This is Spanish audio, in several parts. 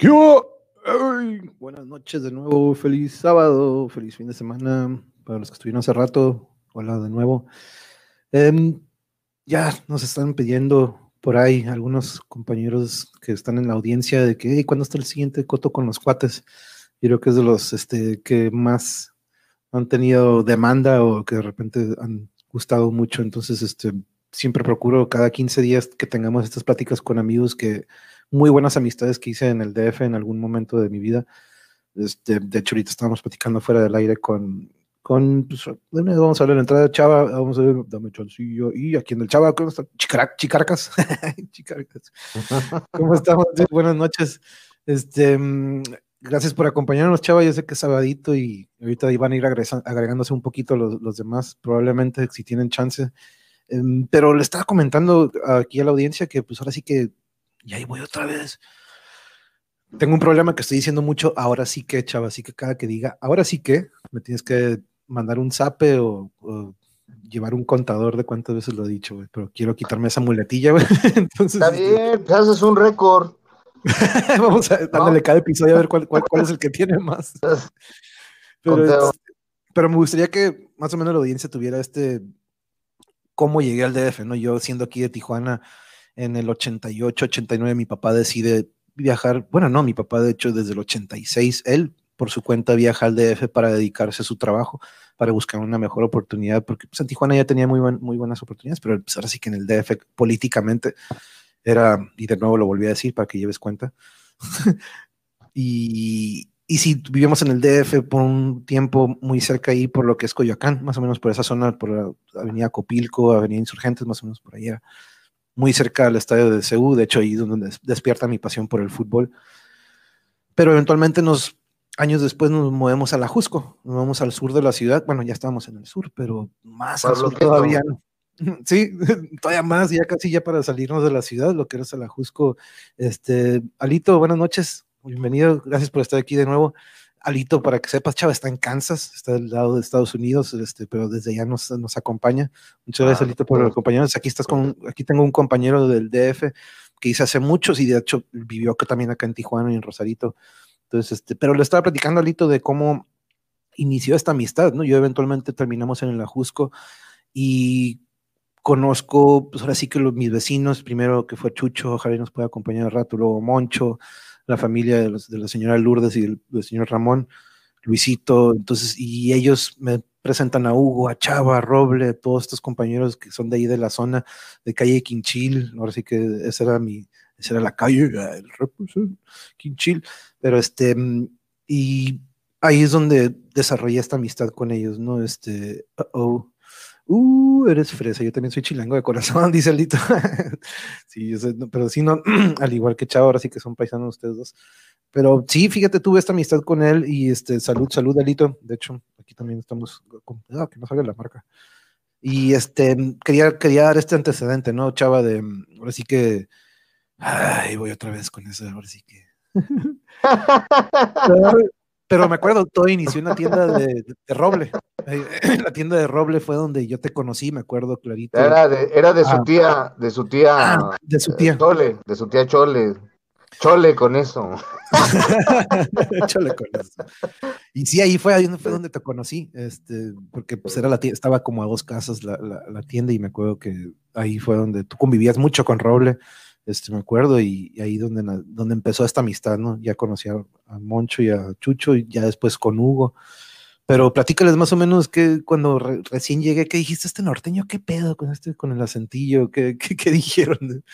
¿Qué buenas noches de nuevo, feliz sábado, feliz fin de semana para los que estuvieron hace rato. Hola de nuevo. Em, ya nos están pidiendo por ahí algunos compañeros que están en la audiencia de que, hey, ¿cuándo está el siguiente coto con los cuates? Yo creo que es de los este, que más han tenido demanda o que de repente han gustado mucho. Entonces, este, siempre procuro cada 15 días que tengamos estas pláticas con amigos que muy buenas amistades que hice en el DF en algún momento de mi vida. Este, de hecho, ahorita estábamos platicando fuera del aire con, con pues, vamos a ver la entrada de Chava, vamos a ver, dame chancillo, y aquí en el Chava, ¿cómo está? Chicaracas, Chicaracas. ¿Cómo estamos? Buenas noches. Este, gracias por acompañarnos, Chava. Yo sé que es sabadito y ahorita van a ir agregándose un poquito los, los demás, probablemente si tienen chance. Em, pero le estaba comentando aquí a la audiencia que pues ahora sí que, y ahí voy otra vez. Tengo un problema que estoy diciendo mucho, ahora sí que, chava, así que cada que diga, ahora sí que, me tienes que mandar un zape o, llevar un contador de cuántas veces lo he dicho, pero quiero quitarme esa muletilla, Entonces, Está este bien, te haces un récord. Vamos a darle cada episodio a ver cuál, cuál, cuál, es el que tiene más. Pero, pero me gustaría que más o menos la audiencia tuviera este cómo llegué al DF, ¿no? Yo siendo aquí de Tijuana en el 88, 89, mi papá decide viajar, bueno, no, mi papá de hecho desde el 86, él por su cuenta viaja al DF para dedicarse a su trabajo, para buscar una mejor oportunidad, porque pues, en Tijuana ya tenía muy, muy buenas oportunidades, pero pues, ahora sí que en el DF políticamente era, y de nuevo lo volví a decir para que lleves cuenta, y, si vivimos en el DF por un tiempo muy cerca ahí, por lo que es Coyoacán, más o menos por esa zona, por la avenida Copilco, avenida Insurgentes, más o menos por allá, muy cerca del estadio de CEU, de hecho ahí es donde despierta mi pasión por el fútbol. Pero eventualmente nos, años después nos movemos a la Jusco, nos vamos al sur de la ciudad, bueno, ya estábamos en el sur, pero más al sur todavía. Sí, todavía más, ya casi ya para salirnos de la ciudad, lo que era la Jusco. Este, Alito, buenas noches. Bienvenido, gracias por estar aquí de nuevo. Alito, para que sepas, Chava está en Kansas, está del lado de Estados Unidos, este, pero desde allá nos, nos acompaña. Muchas gracias, ah, Alito, por acompañarnos. Aquí estás con, aquí tengo un compañero del DF que hice hace muchos y de hecho vivió también acá en Tijuana y en Rosarito. Entonces, este, pero le estaba platicando Alito de cómo inició esta amistad, ¿no? Yo eventualmente terminamos en el Ajusco y conozco, pues ahora sí que los, mis vecinos, primero que fue Chucho, ojalá nos pueda acompañar al rato, luego Moncho, la familia de, la señora Lourdes y del, señor Ramón, Luisito, entonces, y ellos me presentan a Hugo, a Chava, a Roble, a todos estos compañeros que son de ahí de la zona de calle Quinchil, ahora sí que esa era mi, esa era la calle, el Quinchil, pero este, y ahí es donde desarrollé esta amistad con ellos, ¿no? Este, oh, Uh, eres fresa, yo también soy chilango de corazón, dice Alito. sí, pero sí, no, al igual que Chavo, ahora sí que son paisanos ustedes dos. Pero sí, fíjate, tuve esta amistad con él y este, salud, salud, Alito. De hecho, aquí también estamos, con, ah, que no salga la marca. Y este, quería, quería dar este antecedente, ¿no, Chava? De, ahora sí que, ay, voy otra vez con eso, ahora sí que. Pero me acuerdo, todo inició en la tienda de, Roble. La tienda de Roble fue donde yo te conocí, me acuerdo clarito. Era de, era de su ah. tía, de su tía. Ah, de su tía. Chole, de su tía Chole. Chole con eso. Chole con eso. Y sí, ahí fue, ahí fue donde te conocí, este, porque pues era la tienda, estaba como a dos casas la, la tienda y me acuerdo que ahí fue donde tú convivías mucho con Roble este, me acuerdo, y, ahí donde, donde empezó esta amistad, ¿no? Ya conocí a, Moncho y a Chucho, y ya después con Hugo. Pero platícales más o menos que cuando recién llegué, ¿qué dijiste este norteño? ¿Qué pedo con este, con el acentillo? ¿Qué, qué, dijeron?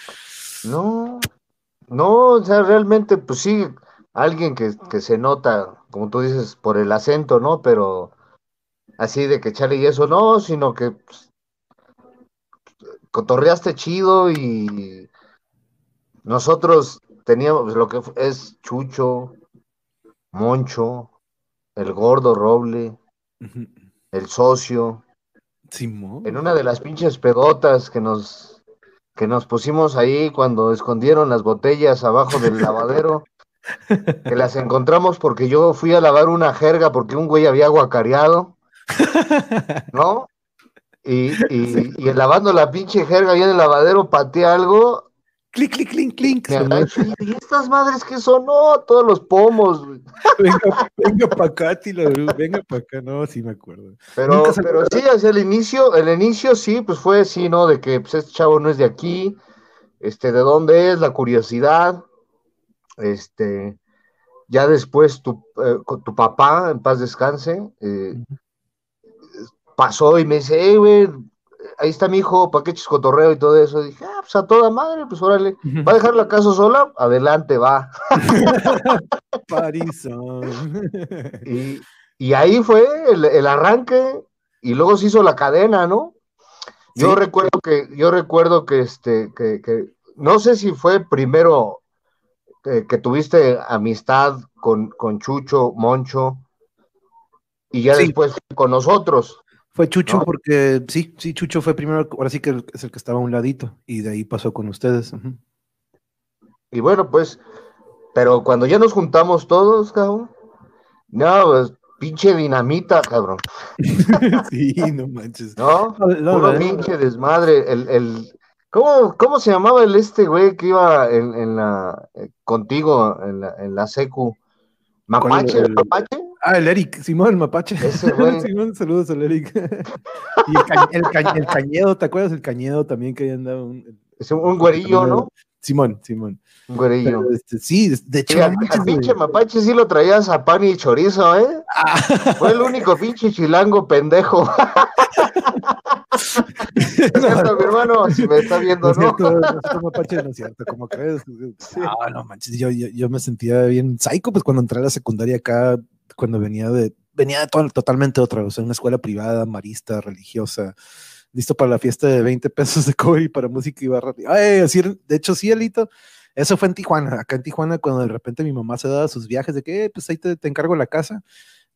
No, no, o sea, realmente, pues sí, alguien que, que, se nota, como tú dices, por el acento, ¿no? Pero así de que chale y eso, no, sino que pues, cotorreaste chido y nosotros teníamos lo que es Chucho, Moncho, el gordo Roble, el socio. En una de las pinches pedotas que nos que nos pusimos ahí cuando escondieron las botellas abajo del lavadero, que las encontramos porque yo fui a lavar una jerga porque un güey había aguacareado, ¿no? Y, y, y lavando la pinche jerga ahí en el lavadero pateé algo clic, clic, clic, clic. ¿Y estas madres que son? No, todos los pomos. venga, venga para acá, Tilo, venga para acá. No, sí me acuerdo. Pero, pero sí, hacia el inicio, el inicio sí, pues fue así, ¿no? De que pues, este chavo no es de aquí, este, de dónde es, la curiosidad, este, ya después tu, eh, tu papá, en paz descanse, eh, pasó y me dice, hey, güey, ahí está mi hijo, pa' qué cotorreo y todo eso. dije, ah, pues a toda madre, pues órale, ¿va a dejar la casa sola? Adelante, va. y, y, ahí fue el, arranque, y luego se hizo la cadena, ¿no? Yo recuerdo que, yo recuerdo que este, que, que no sé si fue primero que tuviste amistad con, con Chucho, Moncho, y ya después con nosotros. Fue Chucho porque sí, sí, Chucho fue primero, ahora sí que es el que estaba a un ladito y de ahí pasó con ustedes. Y bueno, pues, pero cuando ya nos juntamos todos, cabrón, no, pues, pinche dinamita, cabrón. sí, no manches. No, no, pinche desmadre. El, el, ¿cómo, ¿Cómo se llamaba el este güey que iba en, en la, eh, contigo en la, en la secu? ¿Mapache? ¿El, Mapache? Ah, el Eric, Simón, el mapache. Simón, saludos al Eric. y el, el, cañedo, ¿te acuerdas del cañedo también que andaba? Un, es un, güerillo, ¿no? Simón, Simón. Un güerillo. este, sí, de hecho. El pinche mapache sí lo traías a pan y chorizo, ¿eh? Ah. Fue el único pinche chilango pendejo. es cierto, mi hermano, si me está viendo, ¿no? ¿no? no mapache no es cierto, como crees. No, no manches, yo, yo, yo, me sentía bien psycho, pues cuando entré a la secundaria acá cuando venía de, venía de todo, totalmente otra, o sea, una escuela privada, marista, religiosa, listo para la fiesta de 20 pesos de cover y para música y barra. Ay, así, de hecho, sí, Elito, eso fue en Tijuana, acá en Tijuana, cuando de repente mi mamá se daba sus viajes de que, eh, pues ahí te, te encargo la casa.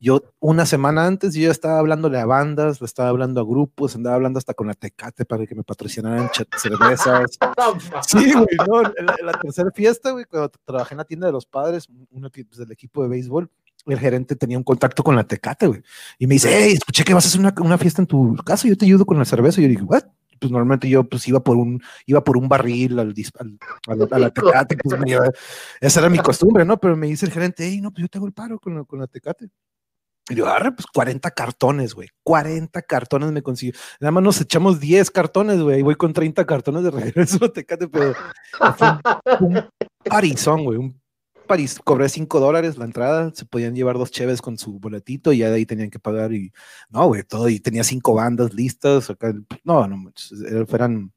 Yo una semana antes yo ya estaba hablándole a bandas, le estaba hablando a grupos, andaba hablando hasta con la Tecate para que me patrocinaran cervezas. sí, güey, no, en la, tercera fiesta, güey, cuando trabajé en la tienda de los padres, uno pues, del equipo de béisbol, el gerente tenía un contacto con la Tecate, güey. Y me dice, hey, escuché que vas a hacer una, una fiesta en tu casa, yo te ayudo con la cerveza. Y yo dije, what? Pues normalmente yo pues iba por un, iba por un barril al, al, a, la, Tecate, pues esa era mi costumbre, ¿no? Pero me dice el gerente, hey, no, pues yo te hago el paro con la, con la Tecate. Y yo, agarre, pues 40 cartones, güey. 40 cartones me consiguió. Nada más nos echamos 10 cartones, güey. Y voy con 30 cartones de regreso a Tecate, pero fue un, un parizón, güey. Un París, cobré 5 dólares la entrada, se podían llevar dos cheves con su boletito y ya de ahí tenían que pagar y no, güey, todo, y tenía cinco bandas listas, acá, no, no, eran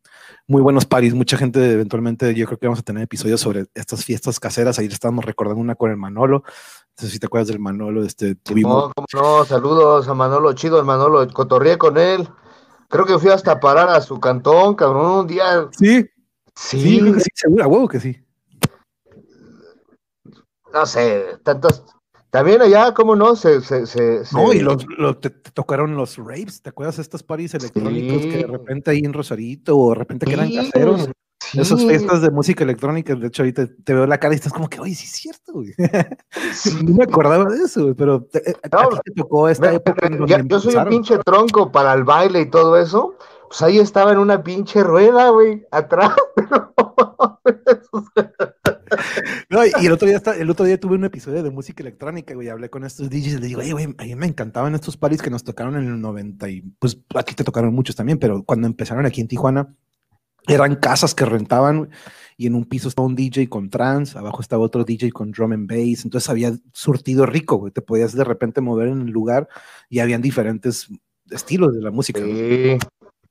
muy buenos París, mucha gente eventualmente, yo creo que vamos a tener episodios sobre estas fiestas caseras, ahí estábamos recordando una con el Manolo, no sé si te acuerdas del Manolo, este, tuvimos... No, no, saludos a Manolo, chido el Manolo, cotorrié con él, creo que fui hasta parar a su cantón, cabrón, un día... Sí, sí, sí, sí seguro, huevo que sí no sé, tantos. También allá, ¿cómo no? Se, se, se, no, y los, te, tocaron los raves, ¿te acuerdas de estos paris electrónicos que de repente ahí en Rosarito o de repente que eran caseros? Esas fiestas de música electrónica, de hecho ahorita te veo la cara y estás como que, oye, sí es cierto, güey. no me acordaba de eso, güey, pero te, eh, te tocó esta época. yo soy un pinche tronco para el baile y todo eso, pues ahí estaba en una pinche rueda, güey, atrás. no, y el otro día el otro día tuve un episodio de música electrónica, güey, hablé con estos DJs y le digo, oye, güey, a mí me encantaban estos paris que nos tocaron en el 90 y pues aquí te tocaron muchos también, pero cuando empezaron aquí en Tijuana, eran casas que rentaban y en un piso estaba un DJ con trance, abajo estaba otro DJ con drum and bass, entonces había surtido rico, güey, te podías de repente mover en el lugar y habían diferentes estilos de la música. Sí.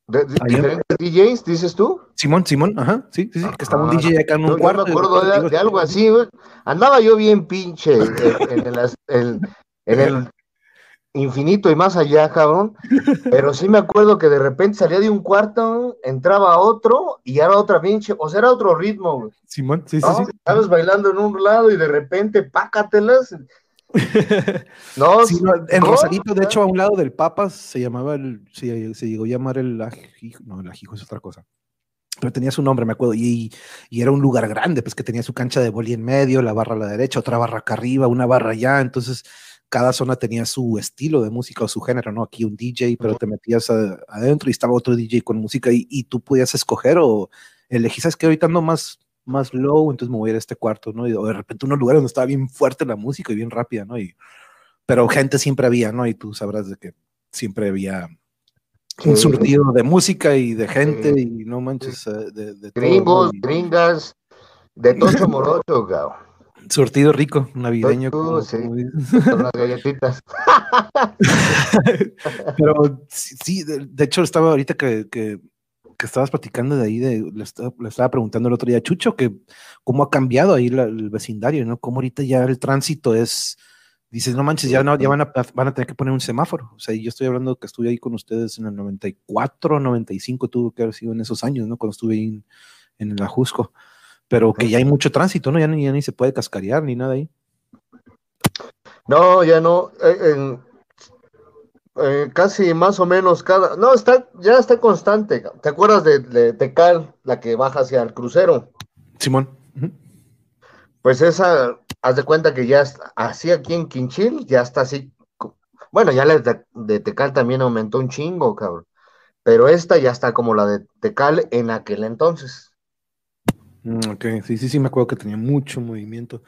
¿De, diferentes DJs, dices tú? Simón, Simón, ajá, sí, sí, sí, que estaba un DJ acá en un cuarto. Yo me acuerdo de, algo así, güey. Andaba yo bien pinche en, el, en, el infinito y más allá, cabrón. Pero sí me acuerdo que de repente salía de un cuarto, entraba a otro y era otra pinche, o sea, era otro ritmo, güey. Simón, sí, sí, sí. Estabas bailando en un lado y de repente, pácatelas, no, en Rosarito, de hecho, a un lado del Papas se llamaba el, se, llegó a llamar el ajijo, no, el ajijo es otra cosa. Pero tenía su nombre, me acuerdo, y, y, era un lugar grande, pues que tenía su cancha de boli en medio, la barra a la derecha, otra barra acá arriba, una barra allá, entonces cada zona tenía su estilo de música o su género, ¿no? Aquí un DJ, pero te metías adentro y estaba otro DJ con música y, y, tú podías escoger o elegir, ¿sabes que Ahorita ando más más low, entonces me voy a ir a este cuarto, ¿no? Y de repente unos lugares donde estaba bien fuerte la música y bien rápida, ¿no? Y, pero gente siempre había, ¿no? Y tú sabrás de que siempre había un surtido de música y de gente y no manches, eh, de, de Gringos, gringas, de Tocho Morocho, gao. Surtido rico, navideño. sí, con las galletitas. Pero sí, de, hecho estaba ahorita que, que, estabas platicando de ahí, de, le, estaba, preguntando el otro día a Chucho que cómo ha cambiado ahí el vecindario, ¿no? Cómo ahorita ya el tránsito es, dices, no manches, ya, no, ya van, a, van a tener que poner un semáforo. O sea, yo estoy hablando que estuve ahí con ustedes en el 94, 95, tuvo que haber sido en esos años, ¿no? Cuando estuve ahí en, en el Ajusco pero que ya hay mucho tránsito, ¿no? Ya ni, ya ni se puede cascarear ni nada ahí. No, ya no. Eh, eh, casi más o menos cada. No, está, ya está constante. ¿Te acuerdas de, Tecal, la que baja hacia el crucero? Simón. Pues esa, haz de cuenta que ya está, así aquí en Quinchil, ya está así. Bueno, ya la de, de Tecal también aumentó un chingo, cabrón. Pero esta ya está como la de Tecal en aquel entonces. Mm, ok, sí, sí, sí, me acuerdo que tenía mucho movimiento.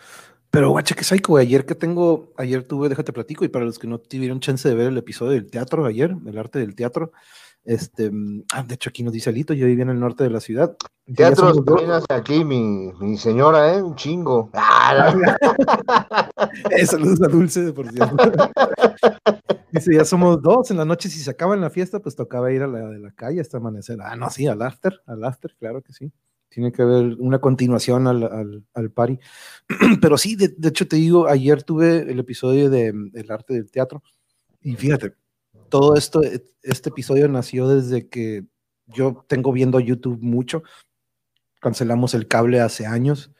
Pero guacha, que psycho, ayer que tengo, ayer tuve, déjate platico, y para los que no tuvieron chance de ver el episodio del teatro ayer, el arte del teatro, este, ah, de hecho aquí nos dice Alito, yo vivía en el norte de la ciudad. Teatro hasta aquí, mi, mi, señora, ¿eh? Un chingo. eh, saludos a Dulce, por cierto. dice, ya somos dos en la noche, si se acaba en la fiesta, pues tocaba ir a la de la calle hasta amanecer. Ah, no, sí, al after, al after, claro que sí tiene que haber una continuación al, al, al party. Pero sí, de, hecho te digo, ayer tuve el episodio de El arte del teatro y fíjate, todo esto, este episodio nació desde que yo tengo viendo YouTube mucho, cancelamos el cable hace años,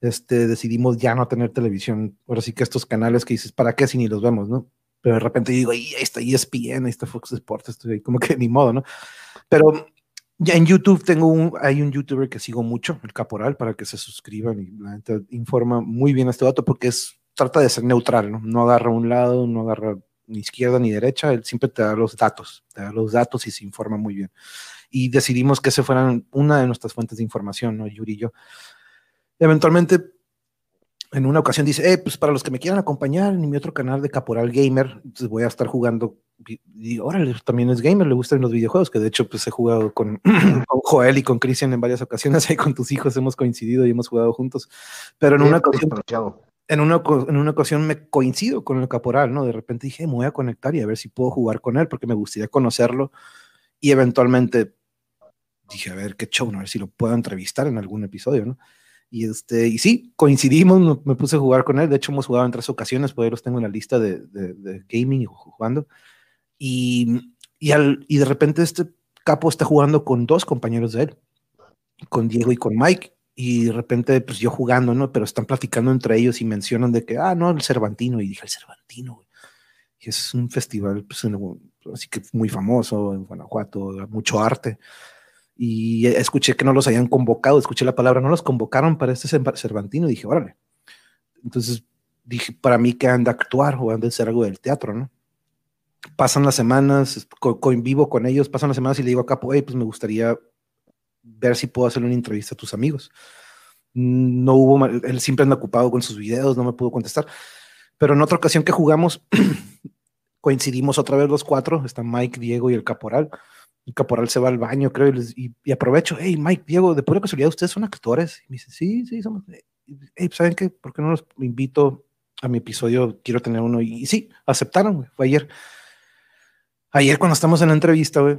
este, decidimos ya no tener televisión, ahora sí que estos canales que dices, ¿para qué si ni los vemos, no? Pero de repente digo, ahí está ESPN, ahí está Fox Sports, estoy como que ni modo, ¿no? Pero ya en YouTube tengo un, hay un youtuber que sigo mucho, el Caporal, para que se suscriban y la gente informa muy bien este dato porque es, trata de ser neutral, ¿no? No agarra un lado, no agarra ni izquierda ni derecha, él siempre te da los datos, te da los datos y se informa muy bien. Y decidimos que ese fueran una de nuestras fuentes de información, ¿no? Yuri y yo. Eventualmente en una ocasión dice, eh, pues para los que me quieran acompañar en mi otro canal de Caporal Gamer, entonces voy a estar jugando. Y órale, también es gamer, le gustan los videojuegos, que de hecho pues he jugado con, Joel y con Cristian en varias ocasiones, ahí con tus hijos hemos coincidido y hemos jugado juntos. Pero en una ocasión, en una, en una ocasión me coincido con el Caporal, ¿no? De repente dije, me voy a conectar y a ver si puedo jugar con él, porque me gustaría conocerlo. Y eventualmente dije, a ver qué show, ¿no? a ver si lo puedo entrevistar en algún episodio, ¿no? Y, este, y sí, coincidimos, me puse a jugar con él. De hecho, hemos jugado en tres ocasiones, pues ahí los tengo en la lista de, de, gaming y jugando. Y, y, al, y de repente este capo está jugando con dos compañeros de él, con Diego y con Mike. Y de repente, pues yo jugando, ¿no? Pero están platicando entre ellos y mencionan de que, ah, no, el Cervantino. Y dije, el Cervantino, güey. Y es un festival, pues, así que muy famoso en Guanajuato, mucho arte y escuché que no los habían convocado, escuché la palabra, no los convocaron para este Cervantino, y dije, órale. Entonces dije, para mí que han de actuar o han de ser algo del teatro, ¿no? Pasan las semanas, vivo con ellos, pasan las semanas y le digo a Capo, hey, pues me gustaría ver si puedo hacer una entrevista a tus amigos. No hubo, él siempre anda ocupado con sus videos, no me pudo contestar. Pero en otra ocasión que jugamos, coincidimos otra vez los cuatro, están Mike, Diego y el Caporal el caporal se va al baño, creo, y, aprovecho, hey, Mike, Diego, de pura casualidad, ¿ustedes son actores? Y me dice, sí, sí, somos. Hey, ¿saben qué? ¿Por qué no los invito a mi episodio? Quiero tener uno. Y, sí, aceptaron, güey. Fue ayer. Ayer cuando estamos en la entrevista, güey,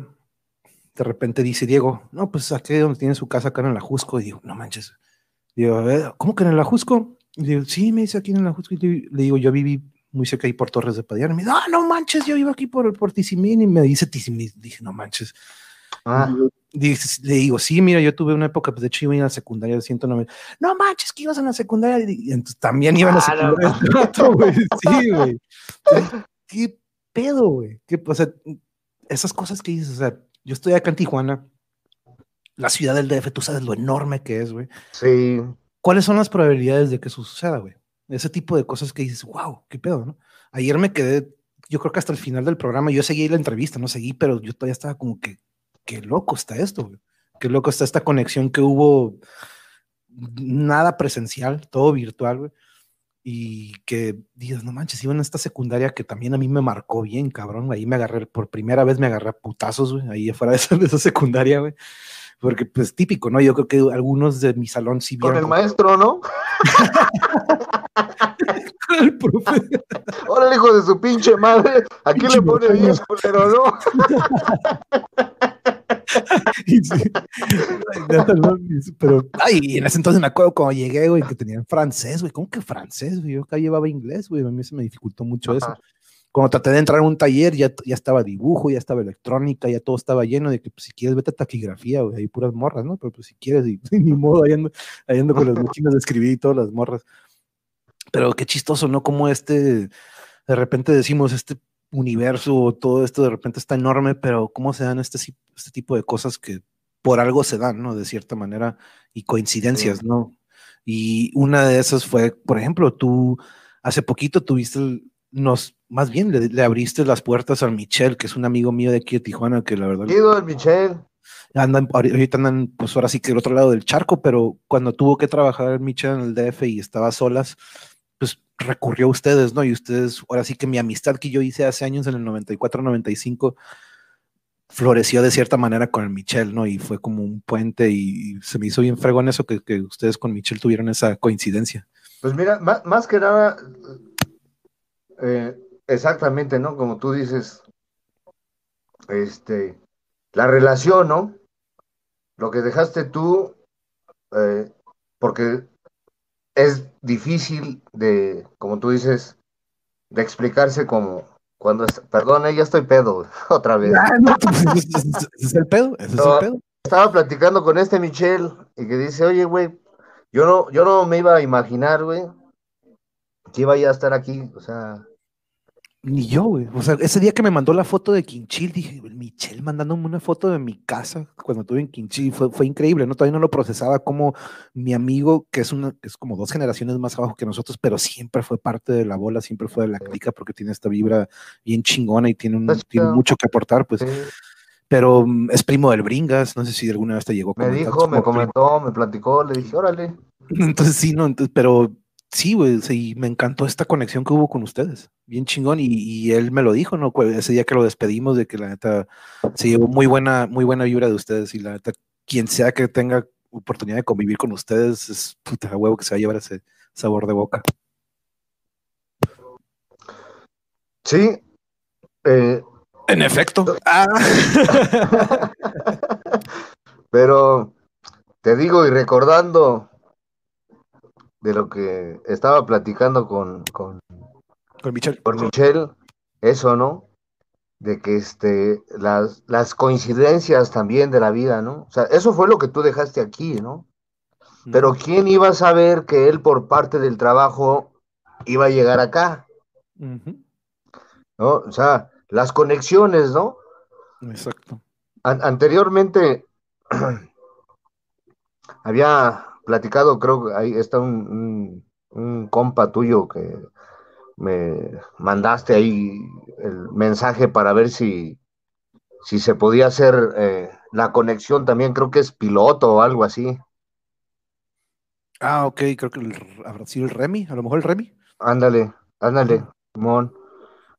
de repente dice Diego, no, pues aquí donde tiene su casa, acá en el Ajusco. Y digo, no manches. Digo, ¿cómo que en el Ajusco? Y digo, sí, me dice aquí en el Ajusco. Y le digo, yo viví muy cerca ahí por Torres de Padilla. Y me dice, ah, no manches, yo iba aquí por, por Tizimín y me dice Tizimín. Dije, no manches. Ah. le digo, sí, mira, yo tuve una época, pues de hecho iba a la secundaria de 190. No manches, que ibas a la secundaria. Y entonces también iba a la secundaria. Sí, güey. ¿Qué pedo, güey? O sea, esas cosas que dices, o sea, yo estoy acá en Tijuana, la ciudad del DF, tú sabes lo enorme que es, güey. Sí. ¿Cuáles son las probabilidades de que eso suceda, güey? Ese tipo de cosas que dices, wow, qué pedo, ¿no? Ayer me quedé, yo creo que hasta el final del programa, yo seguí la entrevista, no seguí, pero yo todavía estaba como que, qué loco está esto, Qué loco está esta conexión que hubo nada presencial, todo virtual. Y que dices, no manches, iba en esta secundaria que también a mí me marcó bien, cabrón. Ahí me agarré, por primera vez me agarré a putazos, güey, ahí afuera de esa, de esa secundaria, güey. Porque, pues, típico, ¿no? Yo creo que algunos de mi salón sí vieron. Con el maestro, ¿no? el profe. Ahora hijo de su pinche madre. Aquí le pone 10, culero, ¿no? pero, ay, en ese entonces me acuerdo cuando llegué, güey, que tenían francés, güey. ¿Cómo que francés, güey? Yo acá llevaba inglés, güey. A mí se me dificultó mucho eso. Cuando traté de entrar a un taller, ya, ya estaba dibujo, ya estaba electrónica, ya todo estaba lleno de que pues, si quieres vete a taquigrafía, güey, hay puras morras, ¿no? Pero pues si quieres, y, ni modo, ahí ando, con las máquinas de escribir y todas las morras. Pero qué chistoso, ¿no? Como este, de repente decimos, este universo, todo esto de repente está enorme, pero cómo se dan este, este tipo de cosas que por algo se dan, ¿no? De cierta manera, y coincidencias, ¿no? Y una de esas fue, por ejemplo, tú hace poquito tuviste, nos, más bien le, abriste las puertas al Michel, que es un amigo mío de aquí de Tijuana, que la verdad... Ido el Michel. Andan, ahorita andan, pues ahora sí que del otro lado del charco, pero cuando tuvo que trabajar el Michel en el DF y estaba solas, pues recurrió a ustedes, ¿no? Y ustedes, ahora sí que mi amistad que yo hice hace años en el 94-95 floreció de cierta manera con el Michel, ¿no? Y fue como un puente y, se me hizo bien fregón eso que, ustedes con Michel tuvieron esa coincidencia. Pues mira, más, que nada, eh, exactamente, ¿no? Como tú dices, este, la relación, ¿no? Lo que dejaste tú, eh, porque es difícil de, como tú dices, de explicarse como cuando, perdón, ya estoy pedo, otra vez. Ah, pues, ese es el pedo, es el pedo. Estaba platicando con este Michelle y que dice, oye, güey, yo no, yo no me iba a imaginar, güey, que iba ya a estar aquí, o sea, ni yo, güey. O sea, ese día que me mandó la foto de Quinchil, dije, Michelle mandándome una foto de mi casa cuando estuve en Quinchil, fue, fue increíble, ¿no? Todavía no lo procesaba como mi amigo, que es, una, es como dos generaciones más abajo que nosotros, pero siempre fue parte de la bola, siempre fue de la clica, porque tiene esta vibra bien chingona y tiene, un, tiene mucho que aportar, pues. Pero mm, es primo del Bringas, no sé si alguna vez te llegó. Me dijo, me comentó, me platicó, le dije, órale. Entonces sí, no, entonces, pero sí, güey, sí, me encantó esta conexión que hubo con ustedes. Bien chingón. Y, él me lo dijo, ¿no? Ese día que lo despedimos, de que la neta se llevó muy buena, muy buena vibra de ustedes. Y la neta, quien sea que tenga oportunidad de convivir con ustedes, es puta huevo que se va a llevar ese sabor de boca. Sí. Eh, en efecto. Ah. Pero te digo, y recordando de lo que estaba platicando con, con, con Michelle. Con Michelle, eso, ¿no? De que este, las, las coincidencias también de la vida, ¿no? O sea, eso fue lo que tú dejaste aquí, ¿no? Pero ¿quién iba a saber que él por parte del trabajo iba a llegar acá? ¿No? O sea, las conexiones, ¿no? Exacto. anteriormente había platicado, creo que ahí está un, compa tuyo que me mandaste ahí el mensaje para ver si, si se podía hacer eh, la conexión también, creo que es piloto o algo así. Ah, ok, creo que el, habrá sido el Remy, a lo mejor el Remy. Ándale, ándale, Simón.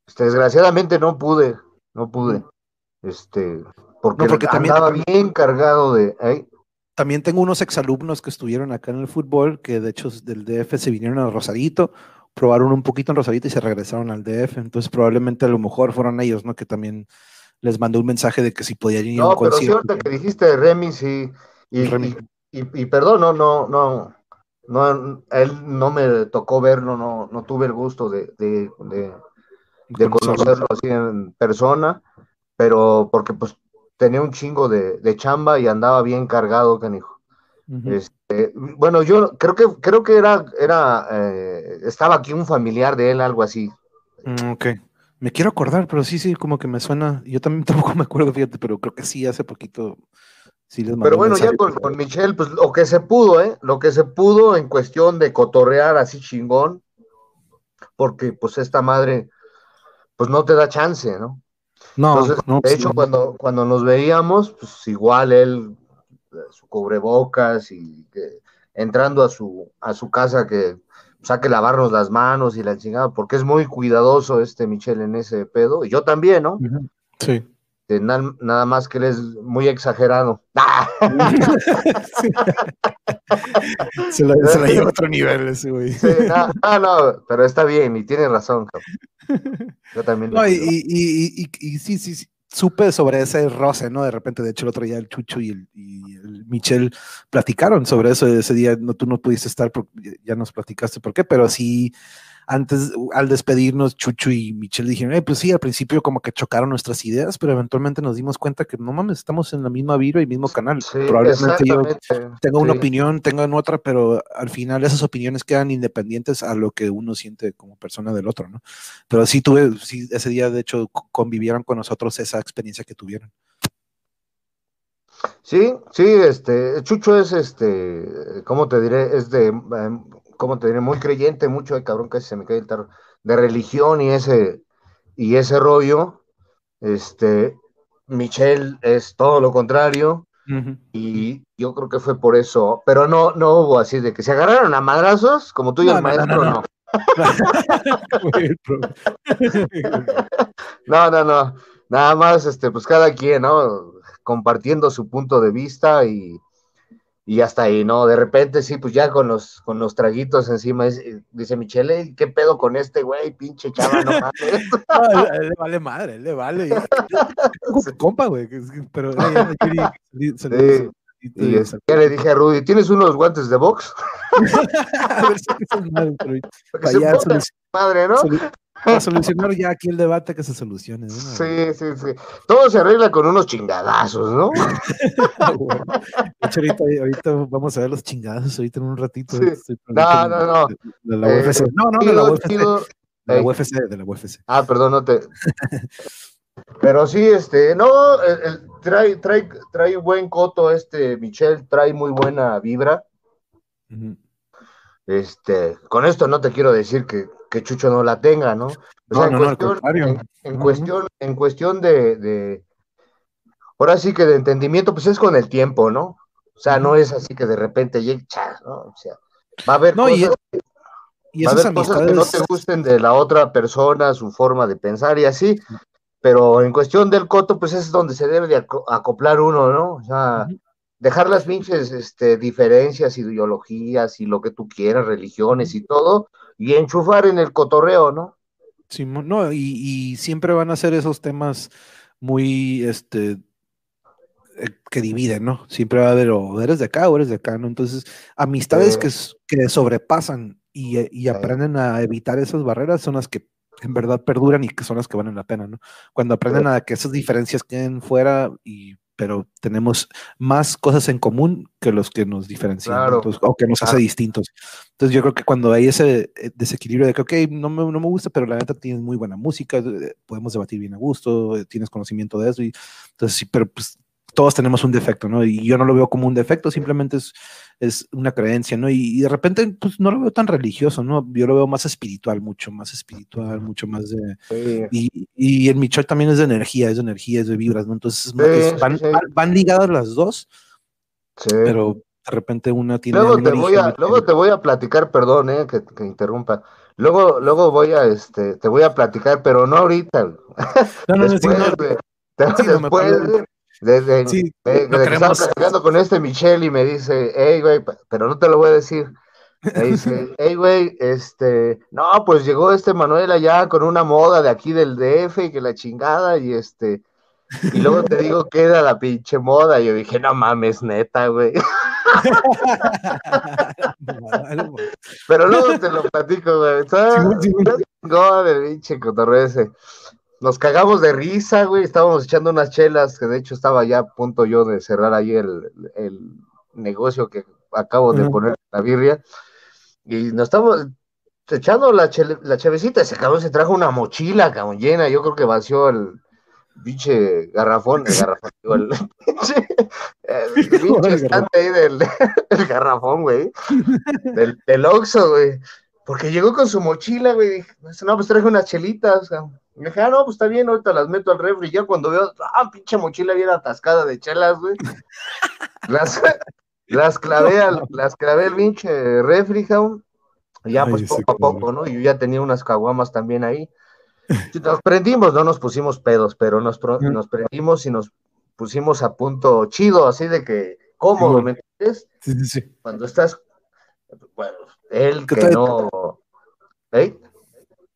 Este, desgraciadamente no pude, no pude. Este, porque, porque andaba bien cargado de. También tengo unos exalumnos que estuvieron acá en el fútbol, que de hecho del DF se vinieron a Rosarito, probaron un poquito en Rosarito y se regresaron al DF. Entonces probablemente a lo mejor fueron ellos, ¿no? Que también les mandó un mensaje de que si podían ir a un concierto. No, pero que dijiste Remy, sí. Y, y, perdón, no, no, no, no, él no me tocó verlo, no, no tuve el gusto de, de, de conocerlo así en persona, pero porque pues tenía un chingo de, chamba y andaba bien cargado, canijo. este, bueno, yo creo que creo que era, era eh, estaba aquí un familiar de él, algo así. Mm, ok. Me quiero acordar, pero sí, sí, como que me suena. Yo también tampoco me acuerdo, fíjate, pero creo que sí, hace poquito. Sí les pero bueno, ya con, con, Michelle, pues lo que se pudo, ¿eh? Lo que se pudo en cuestión de cotorrear así chingón, porque pues esta madre, pues no te da chance, ¿no? No, de pues hecho, cuando, cuando nos veíamos, pues igual él, su cubrebocas y entrando a su, a su casa que saque lavarnos las manos y la chingada, porque es muy cuidadoso este Michelle en ese pedo, y yo también, ¿no? Sí. Nada más que él es muy exagerado. se, la, lleva a otro nivel ese güey. Sí, no, no, pero está bien y tiene razón, Yo también. No, y, y, y, sí, sí, sí, supe sobre ese roce, ¿no? De repente, de hecho, el otro día el Chucho y el, y el Michel platicaron sobre eso ese día. No, tú no pudiste estar, porque ya nos platicaste por qué, pero sí antes, al despedirnos, Chucho y Michelle dijeron, pues sí, al principio como que chocaron nuestras ideas, pero eventualmente nos dimos cuenta que no mames, estamos en la misma vibra y mismo canal. Probablemente yo tengo una opinión, tengan otra, pero al final esas opiniones quedan independientes a lo que uno siente como persona del otro, ¿no? Pero sí tuve, sí, ese día de hecho convivieron con nosotros esa experiencia que tuvieron. Sí, sí, este, Chucho es este, ¿cómo te diré? Es de em, como te diré, muy creyente, mucho de cabrón, casi se me cae el tarro, de religión y ese, y ese rollo. Este, Michelle es todo lo contrario, y yo creo que fue por eso, pero no, no hubo así de que se agarraron a madrazos, como tú y el maestro, no. No. no, no, Nada más, este, pues cada quien, ¿no? Compartiendo su punto de vista y, y hasta ahí, ¿no? De repente, sí, pues ya con los, con los traguitos encima, eh, dice Michele, ¿qué pedo con este güey? Pinche chava, no mames. le vale madre, le vale. Compa, güey, pero eh, y ya le dije a Rudy, ¿tienes unos guantes de box? a ver si es madre, pero madre, ¿no? Para solucionar ya aquí el debate que se solucione. Sí, sí, sí. Todo se arregla con unos chingadazos, ¿no? Ah, ahorita, ahorita, vamos a ver los chingadazos, ahorita en un ratito. No, no, no. De la UFC. Eh, no, no, de la UFC. De la UFC, de la UFC. Ah, perdón, no te. Pero sí, este, no, trae, trae, trae buen coto este Michelle, trae muy buena vibra. Este, con esto no te quiero decir que, que Chucho no la tenga, ¿no? O sea, en, cuestión, en, cuestión, de, ahora sí que de entendimiento, pues es con el tiempo, ¿no? O sea, no es así que de repente llegue, ¿no? O sea, va a haber cosas, y, va a haber cosas que no te gusten de la otra persona, su forma de pensar y así, pero en cuestión del coto, pues es donde se debe de acoplar uno, ¿no? O sea, dejar las pinches este, diferencias, ideologías y lo que tú quieras, religiones y todo, y enchufar en el cotorreo, ¿no? Sí, no, y, siempre van a ser esos temas muy, este, eh, que dividen, ¿no? Siempre va a haber, o eres de acá o eres de acá, ¿no? Entonces, amistades que, que sobrepasan y, aprenden a evitar esas barreras son las que en verdad perduran y que son las que valen la pena, ¿no? Cuando aprenden a que esas diferencias queden fuera y pero tenemos más cosas en común que los que nos diferencian o que nos hace distintos. Entonces yo creo que cuando hay ese eh, desequilibrio de que, ok, no me, no me gusta, pero la neta tienes muy buena música, eh, podemos debatir bien a gusto, eh, tienes conocimiento de eso, y entonces sí, pero pues todos tenemos un defecto, ¿no? Y yo no lo veo como un defecto, simplemente es, es una creencia, ¿no? Y, de repente, pues no lo veo tan religioso, ¿no? Yo lo veo más espiritual, mucho más espiritual, mucho más de... Y, y en mi church también es de energía, es de energía, es de vibras, ¿no? Entonces van, van, ligadas las dos, pero de repente una tiene... Luego, te voy, a, luego te voy a platicar, perdón, eh, que, que, interrumpa. Luego, luego voy a, este, te voy a platicar, pero no ahorita. No, no, después, no, después, desde, sí, que estaba platicando con este Michelle y me dice, hey, güey, pero no te lo voy a decir. Me dice, hey, güey, este, no, pues llegó este Manuel allá con una moda de aquí del DF y que la chingada, y este, y luego te digo que era la pinche moda. Y yo dije, no mames, neta, güey. Pero luego te lo platico, güey. ¿Sabes? Sí, el pinche cotorreo ese nos cagamos de risa, güey. Estábamos echando unas chelas, que de hecho estaba ya a punto yo de cerrar ahí el, negocio que acabo de poner la birria. Y nos estamos echando la, la chavecita. Ese cabrón se trajo una mochila, cabrón, llena. Yo creo que vació el pinche garrafón, el garrafón, el pinche, el pinche estante ahí del, garrafón, güey. Del, del Oxxo, güey. Porque llegó con su mochila, güey. No, pues traje unas chelitas, cabrón. Me dije, ah, no, pues está bien, ahorita las meto al refri. Ya cuando veo, ah, pinche mochila bien atascada de chelas, güey. las, las clavé, las clavé el pinche refri, ya pues poco a poco, ¿no? Yo ya tenía unas caguamas también ahí. Nos prendimos, no nos pusimos pedos, pero nos, nos prendimos y nos pusimos a punto chido, así de que cómodo, ¿me entiendes? Sí, sí, sí. Cuando estás, bueno, él que no... ¿Eh?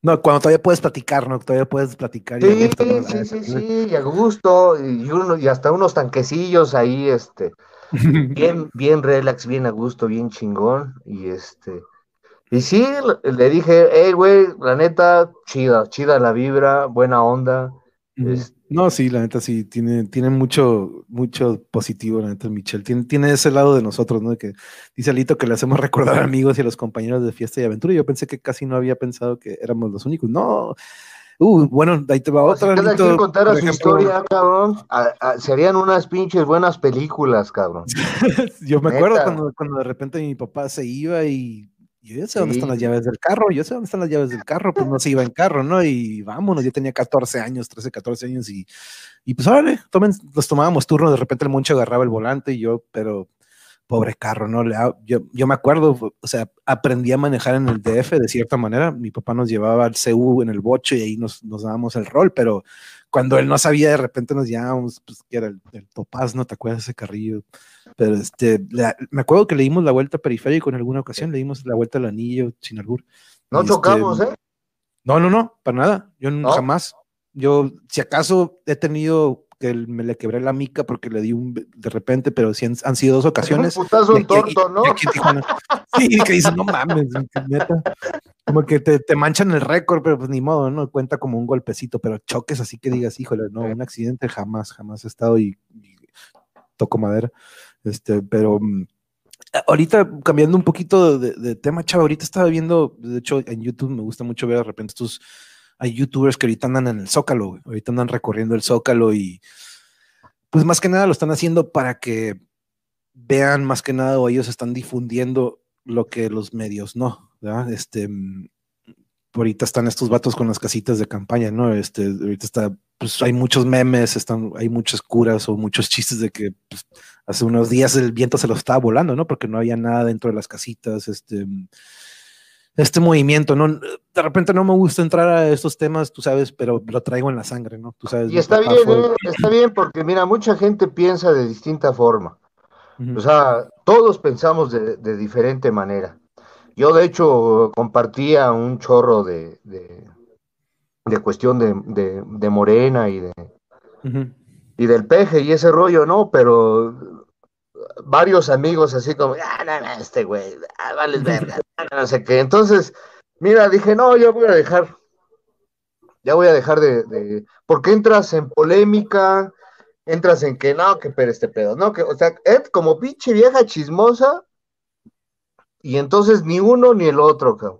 No, cuando todavía puedes platicar, ¿no? Todavía puedes platicar. Sí, sí, sí, sí, y a gusto, y, uno, y hasta unos tanquecillos ahí, este, bien, bien relax, bien a gusto, bien chingón, y este, y sí, le dije, hey, güey, la neta, chida, chida la vibra, buena onda. No, sí, la neta sí, tiene, tiene mucho, mucho positivo, la neta, Michelle. Tiene, tiene ese lado de nosotros, ¿no? Que dice Alito que le hacemos recordar a amigos y a los compañeros de fiesta y aventura. Yo pensé que casi no había pensado que éramos los únicos. No. Uh, bueno, ahí te va otra. Si cada quien contara su historia, cabrón, serían unas pinches buenas películas, cabrón. Yo me acuerdo cuando, cuando de repente mi papá se iba y yo sé dónde están las llaves del carro, yo sé dónde están las llaves del carro, pues no se iba en carro, ¿no? Y vámonos, yo tenía 14 años, 13, 14 años y, y pues órale, tomen, nos tomábamos turno, de repente el moncho agarraba el volante y yo, pero pobre carro, ¿no? Yo, yo me acuerdo, o sea, aprendí a manejar en el DF de cierta manera, mi papá nos llevaba al CU en el bocho y ahí nos, nos dábamos el rol, pero cuando él no sabía, de repente nos llamábamos, pues que era el, el Topaz, ¿no? ¿Te acuerdas ese carrillo? Pero este, me acuerdo que le dimos la vuelta periférico en alguna ocasión, le dimos la vuelta al anillo sin albur. No este, chocamos, ¿eh? No, no, no, para nada. Yo jamás. Yo, si acaso he tenido que me le quebré la mica porque le di un de repente, pero sí han, sido dos ocasiones. Un putazo un torto, ¿no? sí, que dices, no mames, neta. Como que te, te, manchan el récord, pero pues ni modo, ¿no? Cuenta como un golpecito, pero choques así que digas, híjole, no, un accidente jamás, jamás he estado y toco madera. Este, pero mm, ahorita cambiando un poquito de, tema, chava, ahorita estaba viendo, de hecho en YouTube me gusta mucho ver de repente estos, hay youtubers que ahorita andan en el Zócalo, ahorita andan recorriendo el Zócalo y pues más que nada lo están haciendo para que vean más que nada o ellos están difundiendo lo que los medios no, ¿verdad? Este, mm, ahorita están estos vatos con las casitas de campaña, ¿no? Este, ahorita está, pues hay muchos memes, están, hay muchas curas o muchos chistes de que pues, hace unos días el viento se lo estaba volando, ¿no? Porque no había nada dentro de las casitas, este, este movimiento, ¿no? De repente no me gusta entrar a estos temas, tú sabes, pero lo traigo en la sangre, ¿no? Tú sabes. Y está bien, ¿eh? está bien, porque mira, mucha gente piensa de distinta forma. O sea, todos pensamos de, de diferente manera. Yo, de hecho, compartía un chorro de, de, cuestión de, Morena y de y del peje y ese rollo, ¿no? Pero varios amigos así como, ah, no, no, este güey, ah, vale verga, no sé qué. Entonces, mira, dije, no, ya voy a dejar, ya voy a dejar de, de, porque entras en polémica, entras en que no, que pero este pedo, no, que, o sea, Ed como pinche vieja chismosa, y entonces ni uno ni el otro, cabrón.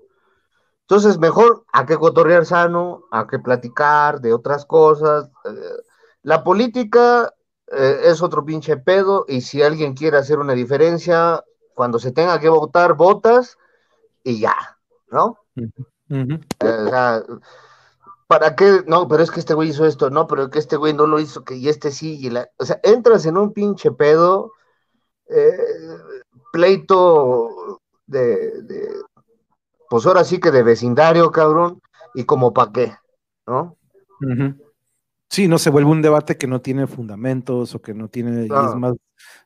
Entonces, mejor a que cotorrear sano, a que platicar de otras cosas. Eh, la política eh, es otro pinche pedo, y si alguien quiere hacer una diferencia, cuando se tenga que votar, votas y ya, ¿no? Eh, o sea, ¿para qué? No, pero es que este güey hizo esto, no, pero es que este güey no lo hizo, que y este sí, y la, o sea, entras en un pinche pedo, pleito de, pues ahora sí que de vecindario, cabrón, y como pa' qué, ¿no? Sí, no se vuelve un debate que no tiene fundamentos o que no tiene, y, es más,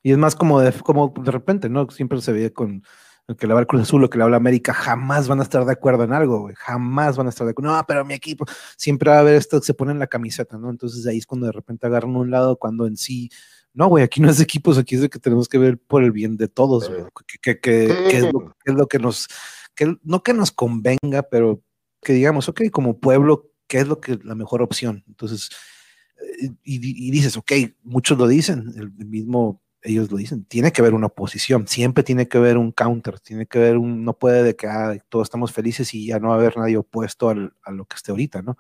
y es más como de, como de repente, ¿no? Siempre se ve con el que le el Cruz Azul o que le habla América, jamás van a estar de acuerdo en algo, güey, jamás van a estar de acuerdo. No, pero mi equipo, siempre va a haber esto que se pone en la camiseta, ¿no? Entonces ahí es cuando de repente agarran un lado, cuando en sí no, güey, aquí no es de equipos, aquí es de que tenemos que ver por el bien de todos, güey. Que, es lo, que nos, que, no que nos convenga, pero que digamos, ok, como pueblo, ¿qué es lo que la mejor opción? Entonces, eh, y, dices, ok, muchos lo dicen, el mismo, ellos lo dicen, tiene que haber una oposición, siempre tiene que haber un counter, tiene que haber un, no puede de que ah, todos estamos felices y ya no va a haber nadie opuesto a lo que esté ahorita, ¿no?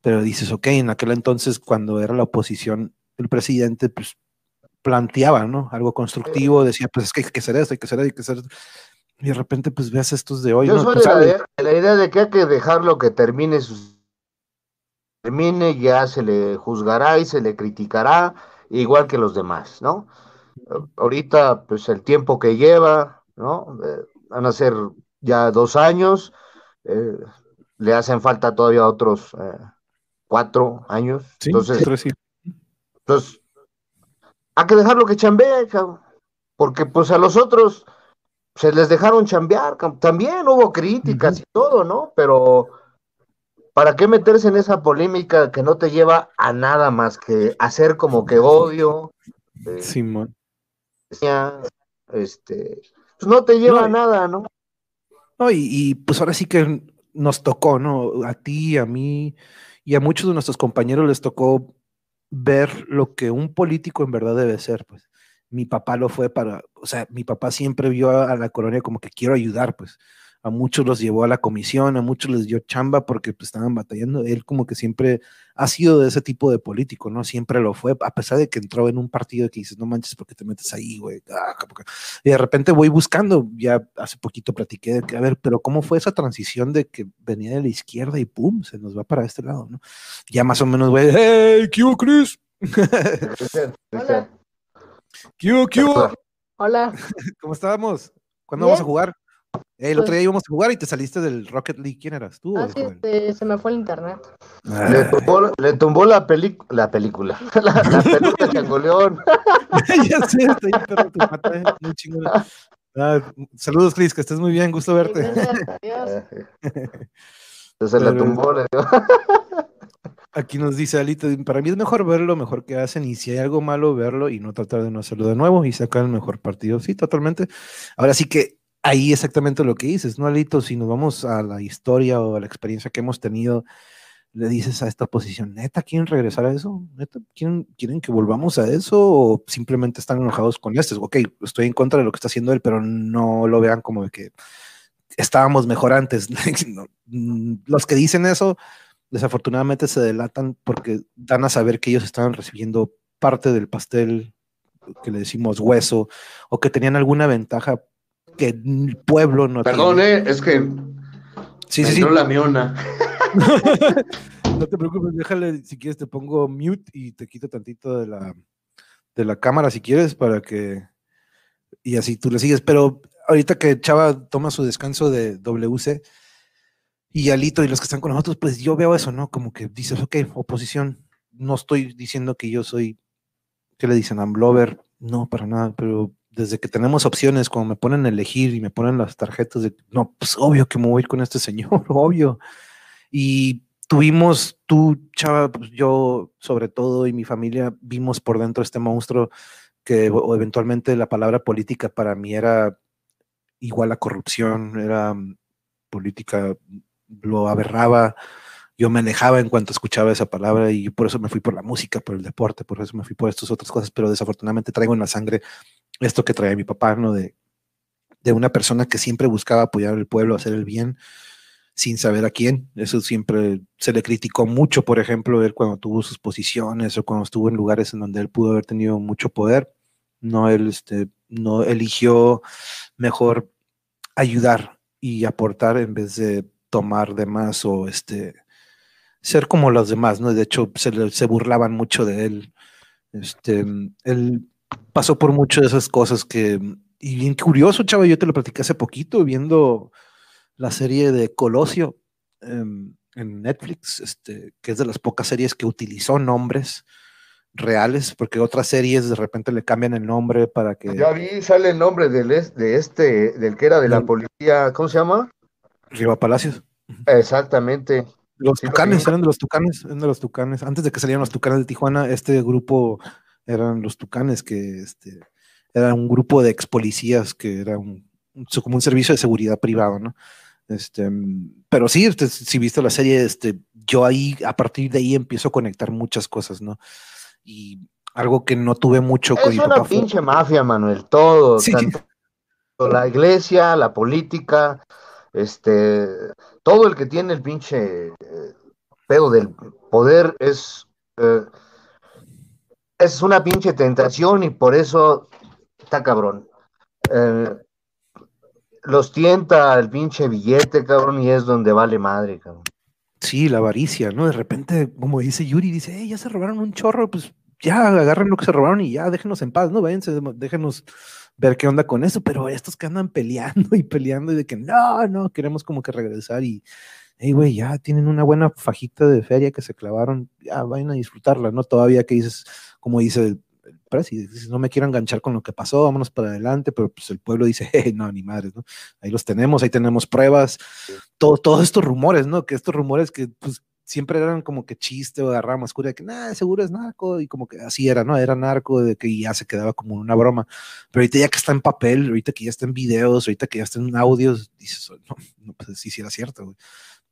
Pero dices, ok, en aquel entonces, cuando era la oposición, el presidente pues, planteaba, ¿no? Algo constructivo, decía, pues es que hay que hacer esto, hay que hacer esto, hay que hacer esto. Y de repente, pues ves estos de hoy. Yo soy pues, de la, idea de que hay que dejarlo que termine sus termine, ya se le juzgará y se le criticará, igual que los demás, ¿no? ahorita, pues el tiempo que lleva, ¿no? Eh, van a ser ya dos años, eh, le hacen falta todavía otros eh, cuatro años. entonces, entonces, hay que dejarlo que chambee, porque pues a los otros se les dejaron chambear, también hubo críticas y todo, ¿no? Pero ¿para qué meterse en esa polémica que no te lleva a nada más que hacer como que odio? Eh, Simón. Este, pues no te lleva a nada, ¿no? No, y, y, pues ahora sí que nos tocó, ¿no? A ti, a mí y a muchos de nuestros compañeros les tocó ver lo que un político en verdad debe ser, pues mi papá lo fue para, o sea, mi papá siempre vio a, la colonia como que quiero ayudar, pues a muchos los llevó a la comisión, a muchos les dio chamba porque pues, estaban batallando. Él como que siempre ha sido de ese tipo de político, ¿no? Siempre lo fue, a pesar de que entró en un partido que dices, no manches, ¿por qué te metes ahí, güey? Ah, y de repente voy buscando, ya hace poquito platiqué de que, a ver, pero ¿cómo fue esa transición de que venía de la izquierda y pum, se nos va para este lado, ¿no? Ya más o menos, güey, hey, ¿qué Chris? ¿Qué ¿Qué Hola. ¿Cómo estábamos? ¿Cuándo vamos a jugar? el otro día pues íbamos a jugar y te saliste del Rocket League. ¿Quién eras? ¿Tú? Ah, sí, se me fue el internet. Ah. Le, tumbó, la, la película. La, la película Changoleón. ya sé, estoy perro tu mata, eh, muy chingón. Ah, saludos, Chris, que estés muy bien, gusto verte. Adiós. Se la tumbó, le dio. Aquí nos dice Alito, para mí es mejor ver lo mejor que hacen y si hay algo malo, verlo y no tratar de no hacerlo de nuevo y sacar el mejor partido. Sí, totalmente. Ahora sí que ahí exactamente lo que dices, ¿no, Alito? Si nos vamos a la historia o a la experiencia que hemos tenido, le dices a esta posición, ¿neta quieren regresar a eso? ¿Neta quieren, quieren que volvamos a eso o simplemente están enojados con este? Ok, estoy en contra de lo que está haciendo él, pero no lo vean como que estábamos mejor antes. Mm, los que dicen eso desafortunadamente se delatan porque dan a saber que ellos estaban recibiendo parte del pastel que le decimos hueso o que tenían alguna ventaja que el pueblo no Perdón, eh, es que sí, sí, sí. la miona. no te preocupes, déjale, si quieres te pongo mute y te quito tantito de la de la cámara si quieres para que y así tú le sigues, pero ahorita que Chava toma su descanso de WC, y Alito y los que están con nosotros, pues yo veo eso, ¿no? Como que dices, ok, oposición, no estoy diciendo que yo soy, ¿qué le dicen? Amblover, no, para nada, pero desde que tenemos opciones, cuando me ponen a elegir y me ponen las tarjetas de, no, pues obvio que me voy con este señor, obvio. Y tuvimos, tú, Chava, pues yo sobre todo y mi familia, vimos por dentro este monstruo que eventualmente la palabra política para mí era igual a corrupción, era mm, política lo aberraba, yo me alejaba en cuanto escuchaba esa palabra y por eso me fui por la música, por el deporte, por eso me fui por estas otras cosas, pero desafortunadamente traigo en la sangre esto que traía mi papá, ¿no? De, de una persona que siempre buscaba apoyar al pueblo, hacer el bien, sin saber a quién. Eso siempre se le criticó mucho, por ejemplo, él cuando tuvo sus posiciones o cuando estuvo en lugares en donde él pudo haber tenido mucho poder. No, él este, no eligió mejor ayudar y aportar en vez de tomar de más o este ser como los demás, ¿no? De hecho, se, se burlaban mucho de él. Este, él pasó por muchas de esas cosas que, y bien curioso, chavo, yo te lo platicé hace poquito viendo la serie de Colosio em, en Netflix, este, que es de las pocas series que utilizó nombres reales, porque otras series de repente le cambian el nombre para que... Ya vi, sale el nombre del, de este, del que era de la policía, ¿cómo se llama? Riva Palacios. Exactamente. Los Tucanes, eran de los Tucanes, eran de los Tucanes. Antes de que salieran los Tucanes de Tijuana, este grupo eran los Tucanes, que este, era un grupo de ex policías que era un, como un servicio de seguridad privado, ¿no? Este, pero sí, este, si viste la serie, este, yo ahí, a partir de ahí empiezo a conectar muchas cosas, ¿no? Y algo que no tuve mucho es con Es una pinche mafia, Manuel, todo. Tanto la iglesia, la política, este, todo el que tiene el pinche eh, pedo del poder es, eh, es una pinche tentación y por eso está cabrón. Eh, los tienta el pinche billete, cabrón, y es donde vale madre, cabrón. Sí, la avaricia, ¿no? De repente, como dice Yuri, dice, ya se robaron un chorro, pues ya agarren lo que se robaron y ya déjenos en paz, ¿no? Váyanse, déjenos ver qué onda con eso, pero estos que andan peleando y peleando y de que no, no, queremos como que regresar y, hey, güey, ya tienen una buena fajita de feria que se clavaron, ya vayan a disfrutarla, ¿no? Todavía que dices, como dice el, el presi, dices, no me quiero enganchar con lo que pasó, vámonos para adelante, pero pues el pueblo dice, hey, no, ni madres, ¿no? Ahí los tenemos, ahí tenemos pruebas, todo, todos estos rumores, ¿no? Que estos rumores que, pues, siempre eran como que chiste o agarraba más cura de que nada, seguro es narco, y como que así era, ¿no? Era narco, de que ya se quedaba como una broma. Pero ahorita ya que está en papel, ahorita que ya está en videos, ahorita que ya está en audios, dices, no, no pues sí, sí era cierto, güey.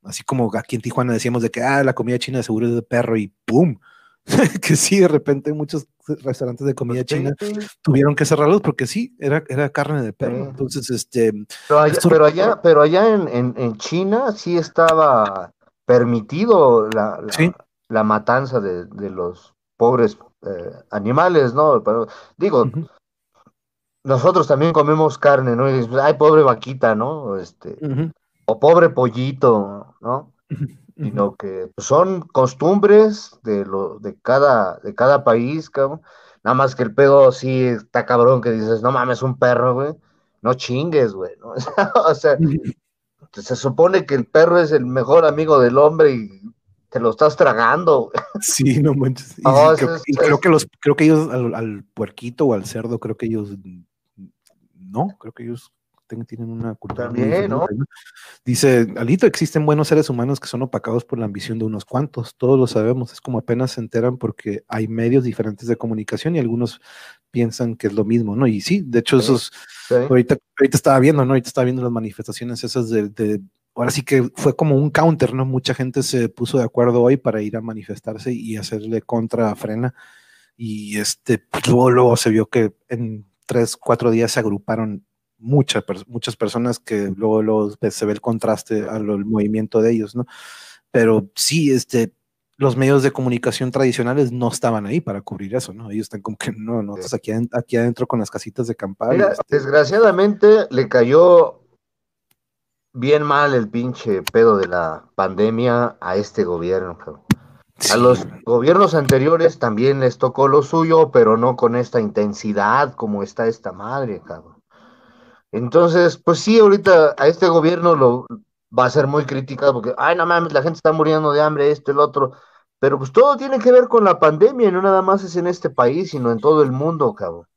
Así como aquí en Tijuana decíamos de que, ah, la comida china de seguro es de perro y ¡pum! que sí, de repente muchos restaurantes de comida china tuvieron que cerrarlos porque sí, era, era carne de perro. Sí. Entonces, este, Pero allá, Esto- pero allá, pero allá en, en, en China sí estaba permitido la, la, Sí. la matanza de, de los pobres eh, animales, ¿no? Pero digo, nosotros también comemos carne, ¿no? Y dices, ay, pobre vaquita, ¿no? Este, o pobre pollito, ¿no? Sino que pues, son costumbres de lo, de cada, de cada país, cabrón. Nada más que el pedo sí está cabrón que dices, no mames, un perro, güey. No chingues, güey, ¿no? O sea. Se supone que el perro es el mejor amigo del hombre y te lo estás tragando. Sí, no manches. Y No, sí, creo, es- y es- creo que los, creo que ellos al, al puerquito o al cerdo, creo que ellos no, creo que ellos ten- tienen una cultura También, ¿no? Dice, Alito, existen buenos seres humanos que son opacados por la ambición de unos cuantos, todos lo sabemos, es como apenas se enteran porque hay medios diferentes de comunicación y algunos piensan que es lo mismo, ¿no? Y sí, de hecho, Sí. esos, ¿sí? ahorita, ahorita estaba viendo, ¿no? Ahorita estaba viendo las manifestaciones esas de, de- ahora sí que fue como un counter, ¿no? Mucha gente se puso de acuerdo hoy para ir a manifestarse y hacerle contra a Frena. Y este, pues, luego, luego se vio que en tres, cuatro días se agruparon muchas, muchas personas que luego, luego se ve el contraste al al movimiento de ellos, ¿no? Pero sí, este, los medios de comunicación tradicionales no estaban ahí para cubrir eso, ¿no? Ellos están como que no, nosotros aquí, aden- aquí adentro con las casitas de Mira, este, desgraciadamente le cayó bien mal el pinche pedo de la pandemia a este gobierno, cabrón. A los gobiernos anteriores también les tocó lo suyo, pero no con esta intensidad como está esta madre, cabrón. Entonces, pues sí, ahorita a este gobierno lo va a ser muy criticado porque, ay, no mames, la gente está muriendo de hambre, esto, el otro. Pero pues todo tiene que ver con la pandemia, y no nada más es en este país, sino en todo el mundo, cabrón.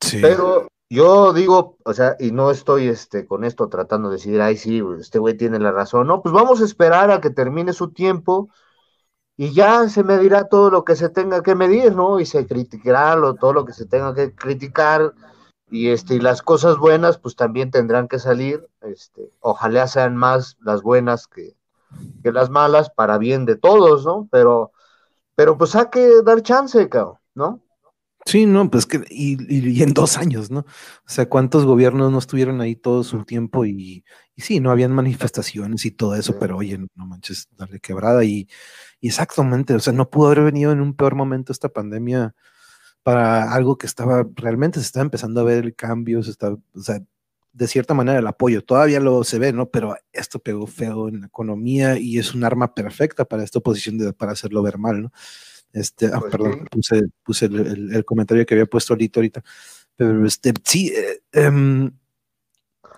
sí. Pero yo digo, o sea, y no estoy este, con esto tratando de decir, ay, sí, este güey tiene la razón. No, pues vamos a esperar a que termine su tiempo y ya se medirá todo lo que se tenga que medir, ¿no? Y se criticará lo, todo lo que se tenga que criticar. Y, este, y las cosas buenas, pues también tendrán que salir. Este, ojalá sean más las buenas que, que las malas para bien de todos, ¿no? Pero, pero pues hay que dar chance, cabrón, ¿no? Sí, no, pues que, y, y- en dos años, ¿no? O sea, ¿cuántos gobiernos no estuvieron ahí todo su tiempo? Y, y sí, no habían manifestaciones y todo eso, Sí. pero oye, no manches, darle quebrada. Y, y exactamente, o sea, no pudo haber venido en un peor momento esta pandemia para algo que estaba, realmente se estaba empezando a ver el cambio, se está, o sea, de cierta manera el apoyo, todavía lo se ve, ¿no? Pero esto pegó feo en la economía y es un arma perfecta para esta oposición de, para hacerlo ver mal, ¿no? Este, ah, Pues perdón, puse, puse el, el- el comentario que había puesto ahorita, ahorita. Pero este, sí, eh, em,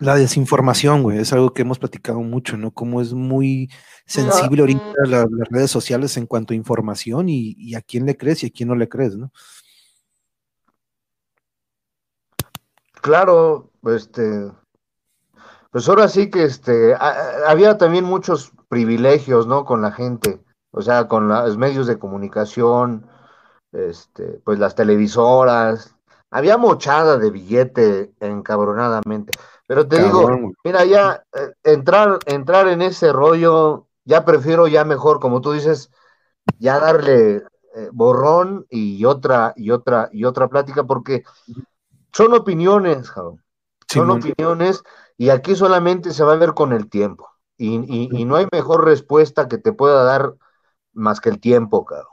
la desinformación, güey, es algo que hemos platicado mucho, ¿no? Cómo es muy sensible ahorita la- las redes sociales en cuanto a información y, y a quién le crees y a quién no le crees, ¿no? Claro, este, pues ahora sí que este, a- había también muchos privilegios, ¿no? Con la gente, o sea, con los medios de comunicación, este, pues las televisoras, había mochada de billete encabronadamente. Pero te digo, Cabrón, mira, ya eh, entrar, entrar en ese rollo, ya prefiero ya mejor, como tú dices, ya darle eh, borrón y otra, y otra, y otra plática, porque son opiniones, cabrón. Son opiniones y aquí solamente se va a ver con el tiempo. Y, y- y no hay mejor respuesta que te pueda dar más que el tiempo, cabrón.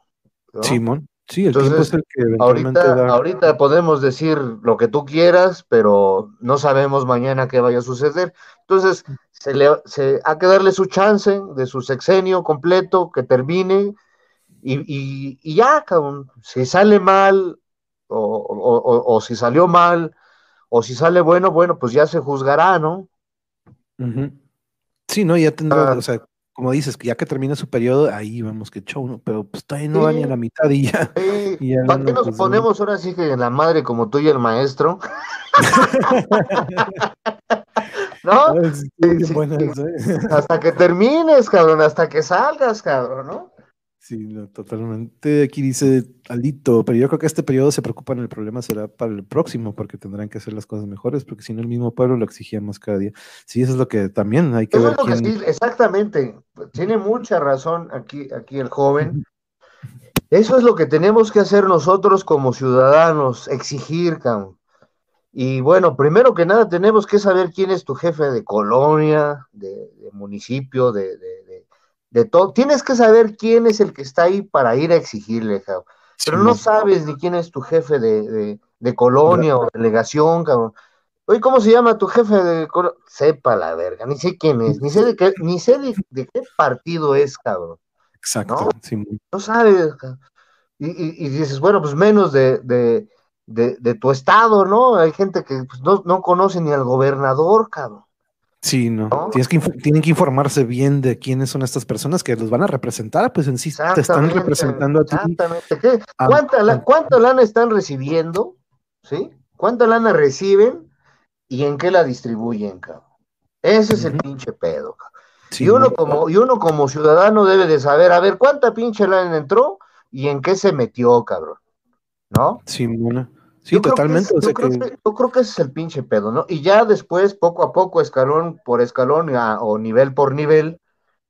¿no? Simón. Sí, el Entonces, tiempo es el que eventualmente Ahorita, da. ahorita podemos decir lo que tú quieras, pero no sabemos mañana qué vaya a suceder. Entonces, se le, se, hay que darle su chance de su sexenio completo, que termine, y, ya, cabrón, si sale mal o, si salió mal o si sale bueno, bueno, pues ya se juzgará, ¿no? Sí, no, ya tendrá, ah. o sea, como dices, ya que termina su periodo, ahí vemos que show, ¿no? Pero pues todavía no va ni a la mitad y ya. ¿Para qué nos pues, ponemos ahora sí que en la madre como tú y el maestro? ¿No? Hasta que termines, cabrón, hasta que salgas, cabrón, ¿no? Sí, totalmente. Aquí dice Alito, pero yo creo que este periodo se preocupan, el problema será para el próximo, porque tendrán que hacer las cosas mejores, porque si no el mismo pueblo lo exigía más cada día. Sí, eso es lo que también hay que ver. exactamente, tiene mucha razón aquí, aquí el joven. Eso es lo que tenemos que hacer nosotros como ciudadanos, exigir, cabrón. Y bueno, primero que nada tenemos que saber quién es tu jefe de colonia, de, municipio, de de todo. Tienes que saber quién es el que está ahí para ir a exigirle, cabrón. Pero no sabes ni quién es tu jefe de, colonia o delegación, cabrón. Oye, ¿cómo se llama tu jefe de colonia? Sepa la verga, ni sé quién es, ni sé de qué, ni sé de, qué partido es, cabrón. Exacto. ¿no? sabes, cabrón. Y, dices, bueno, pues menos de, de, tu estado, ¿no? Hay gente que pues, no, no conoce ni al gobernador, cabrón. Sí, no. Tienes que tienen que informarse bien de quiénes son estas personas que los van a representar, pues en sí te están representando a ti. Exactamente. ¿Cuánta, ¿Cuánta lana están recibiendo? ¿Sí? ¿Cuánta lana reciben y en qué la distribuyen, cabrón? Ese es el pinche pedo, cabrón. y, uno como, y uno como ciudadano debe de saber, a ver, ¿cuánta pinche lana entró y en qué se metió, cabrón? ¿No? Sí, una. Sí, totalmente. yo, creo que... ese es el pinche pedo, ¿no? Y ya después, poco a poco, escalón por escalón o nivel por nivel,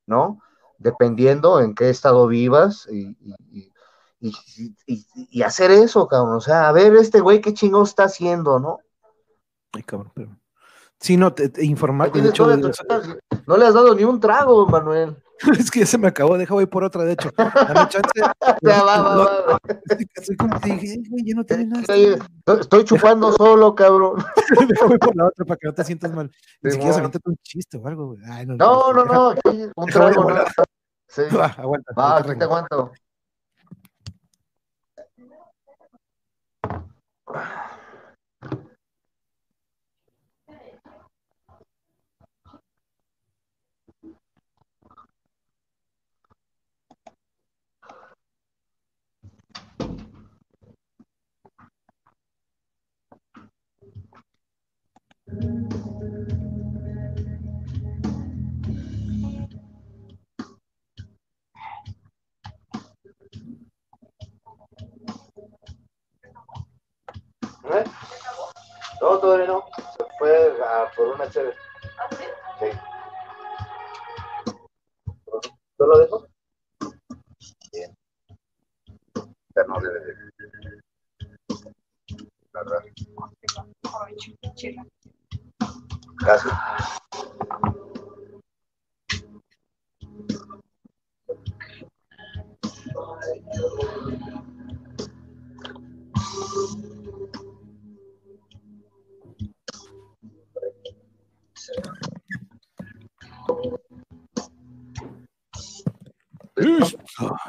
¿no? Dependiendo en qué estado vivas y, y, hacer eso, cabrón. O sea, a ver, este güey qué chingón está haciendo, ¿no? Ay, cabrón, pero... Sí, no, te, informar. No le has dado ni un trago, Manuel. es que ya se me acabó, deja voy por otra, de hecho. Dame chance. ya va, va, va. Estoy como te dije, güey, ya no tiene nada. Estoy chupando solo, cabrón. deja voy por la otra para que no te sientas mal. Ni siquiera se un chiste o algo, güey. Ay, no, no, no, no, un trago, no. Sí. Va, aguanta. Va, aquí te aguanto. ¿Eh? No. Se fue a por una chévere. Sí. ¿Tú lo dejo? Bien. Ya no debe de. Gracias.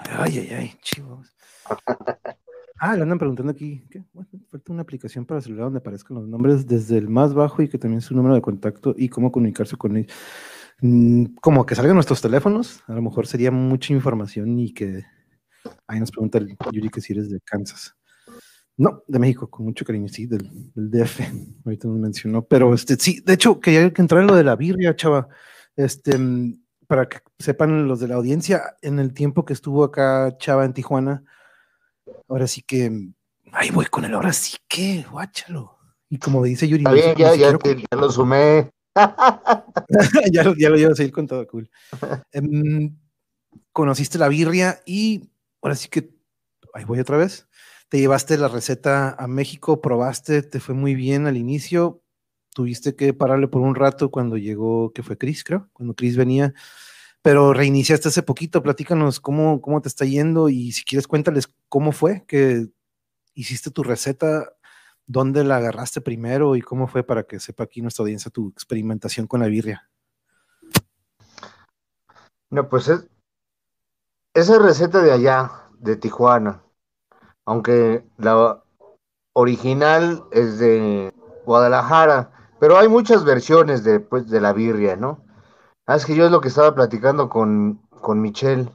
Ay, ay, ay, chivos. Ah, le andan preguntando aquí, ¿qué? Una aplicación para celular donde aparezcan los nombres desde el más bajo y que también su número de contacto y cómo comunicarse con ellos. Mm, como que salgan nuestros teléfonos, a lo mejor sería mucha información y que ahí nos pregunta el Yuri que si eres de Kansas. No, de México, con mucho cariño, sí, del, DF, ahorita nos mencionó, pero este, sí, de hecho, quería entrar en lo de la birria, chava, este, para que sepan los de la audiencia, en el tiempo que estuvo acá Chava en Tijuana, ahora sí que, ahí voy con él, ahora sí que, guáchalo. Y como dice Yuri, Está bien, ya, ya, lo sumé. ya, lo, ya lo llevas a ir con todo cool. Em, conociste la birria y ahora sí que, ahí voy otra vez te llevaste la receta a México, probaste, te fue muy bien al inicio, tuviste que pararle por un rato cuando llegó, que fue Chris, creo, cuando Chris venía, pero reiniciaste hace poquito, platícanos cómo, cómo te está yendo y si quieres cuéntales cómo fue que hiciste tu receta, dónde la agarraste primero y cómo fue para que sepa aquí nuestra audiencia tu experimentación con la birria. No, pues es, esa receta de allá, de Tijuana, aunque la original es de Guadalajara, pero hay muchas versiones de, pues, de la birria, ¿no? Ah, es que yo es lo que estaba platicando con, con Michelle,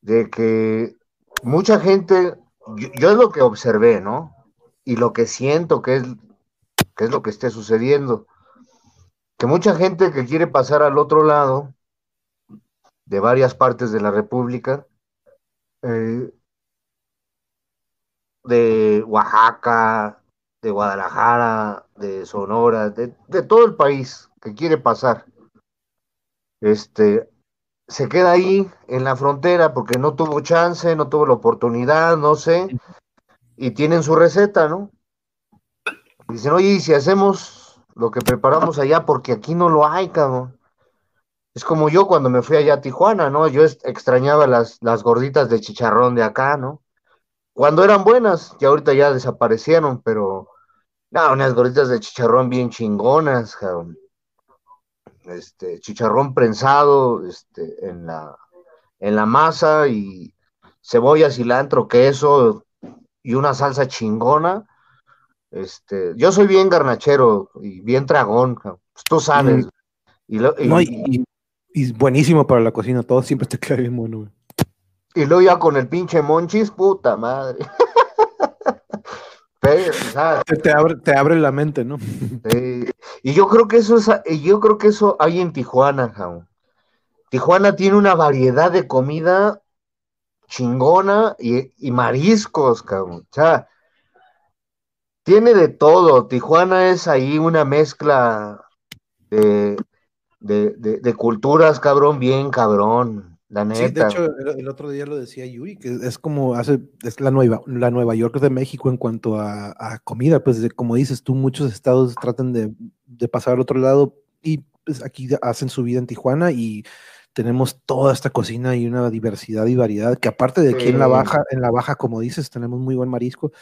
de que mucha gente, yo, es lo que observé, ¿no? Y lo que siento que es, que es lo que esté sucediendo, que mucha gente que quiere pasar al otro lado, de varias partes de la República, eh, de Oaxaca, de Guadalajara, de Sonora, de, de, todo el país que quiere pasar. Este se queda ahí en la frontera porque no tuvo chance, no tuvo la oportunidad, no sé, y tienen su receta, ¿no? Dicen, oye, ¿y si hacemos lo que preparamos allá? Porque aquí no lo hay, cabrón. Es como yo cuando me fui allá a Tijuana, ¿no? Yo extrañaba las, las gorditas de chicharrón de acá, ¿no? Cuando eran buenas, y ahorita ya desaparecieron, pero no, unas gorditas de chicharrón bien chingonas, cabrón. Este, chicharrón prensado, este, en la, en la masa y cebolla, cilantro, queso y una salsa chingona. Este, yo soy bien garnachero y bien dragón, pues tú sabes. Mm. Y, lo, y, no, y, y, buenísimo para la cocina, todo siempre te queda bien bueno, güey. Y luego ya con el pinche monchis, puta madre. Te, te, abre, te abre la mente, ¿no? Sí. Y yo creo que eso es, yo creo que eso hay en Tijuana, Jao. Tijuana tiene una variedad de comida chingona y, y mariscos, cabrón. O sea, tiene de todo. Tijuana es ahí una mezcla de, de, de, de culturas, cabrón, bien cabrón. La neta. Sí, de hecho, el, el, otro día lo decía Yuri, que es como hace, es la Nueva, la Nueva York de México en cuanto a, a comida, pues de, como dices tú, muchos estados tratan de, de, pasar al otro lado y pues aquí hacen su vida en Tijuana y tenemos toda esta cocina y una diversidad y variedad, que aparte de aquí en la baja, en la baja, como dices, tenemos muy buen marisco,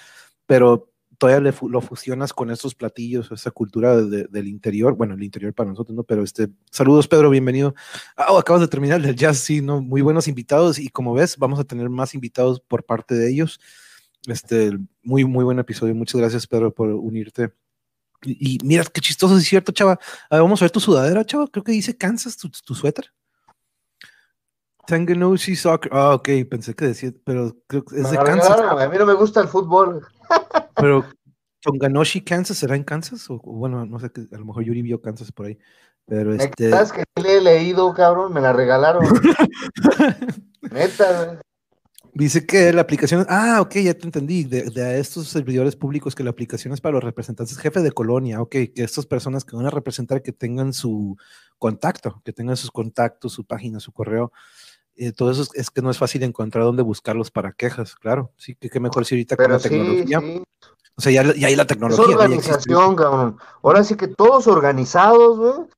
pero todavía le, lo fusionas con estos platillos, esa cultura de, del interior, bueno, el interior para nosotros, ¿no? Pero este, saludos Pedro, bienvenido. Ah, oh, acabas de terminar el jazz, sí, ¿no? Muy buenos invitados y como ves, vamos a tener más invitados por parte de ellos. Este, muy, muy buen episodio. Muchas gracias, Pedro, por unirte. Y, y mira, qué chistoso, es cierto, chava. A ver, vamos a ver tu sudadera, chava. Creo que dice Kansas, tu, tu suéter. Tanganoshi Soccer. Ah, ok, pensé que decía, pero creo que es de Kansas. a mí no me gusta el fútbol. Pero Tonganoshi, Kansas, ¿será en Kansas? O, bueno, no sé, a lo mejor Yuri vio Kansas por ahí. Pero este. ¿Sabes que le he leído, cabrón? Me la regalaron. Neta, Dice que la aplicación. Ah, ok, ya te entendí. De, de, estos servidores públicos, que la aplicación es para los representantes, jefe de colonia. Ok, que estas personas que van a representar que tengan su contacto, que tengan sus contactos, su página, su correo. Eh, todo eso es, es, que no es fácil encontrar dónde buscarlos para quejas, claro. Sí, que, que mejor si ahorita Pero con la sí, tecnología. sí. O sea, ya, ya hay la Es tecnología. existe. organización, cabrón. Ahora sí que todos organizados, güey.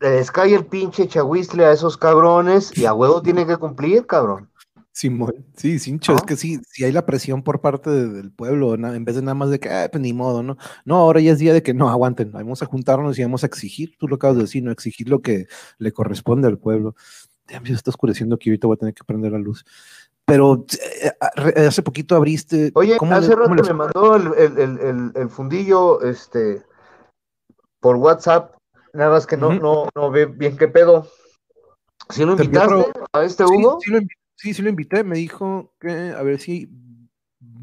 Les cae el pinche chahuistle a esos cabrones y a huevo tiene que cumplir, cabrón. Simón, sí, Sincho, es que sí, sí hay la presión por parte de- del pueblo, en vez de nada más de que, "Ah, pues ni modo, ¿no? No, ahora ya es día de que no, aguanten, vamos a juntarnos y vamos a exigir, tú lo acabas de decir, ¿no? Exigir lo que le corresponde al pueblo. Damn, se está oscureciendo aquí, ahorita voy a tener que prender la luz. Pero eh, eh, hace poquito abriste. Oye, ¿cómo hace le- rato cómo le- me mandó el, el- el- el- el fundillo este por WhatsApp, nada más que no, no, no ve bien qué pedo. ¿Sí lo invitaste a este Sí, Hugo? sí, lo, sí, sí lo invité, me dijo que a ver si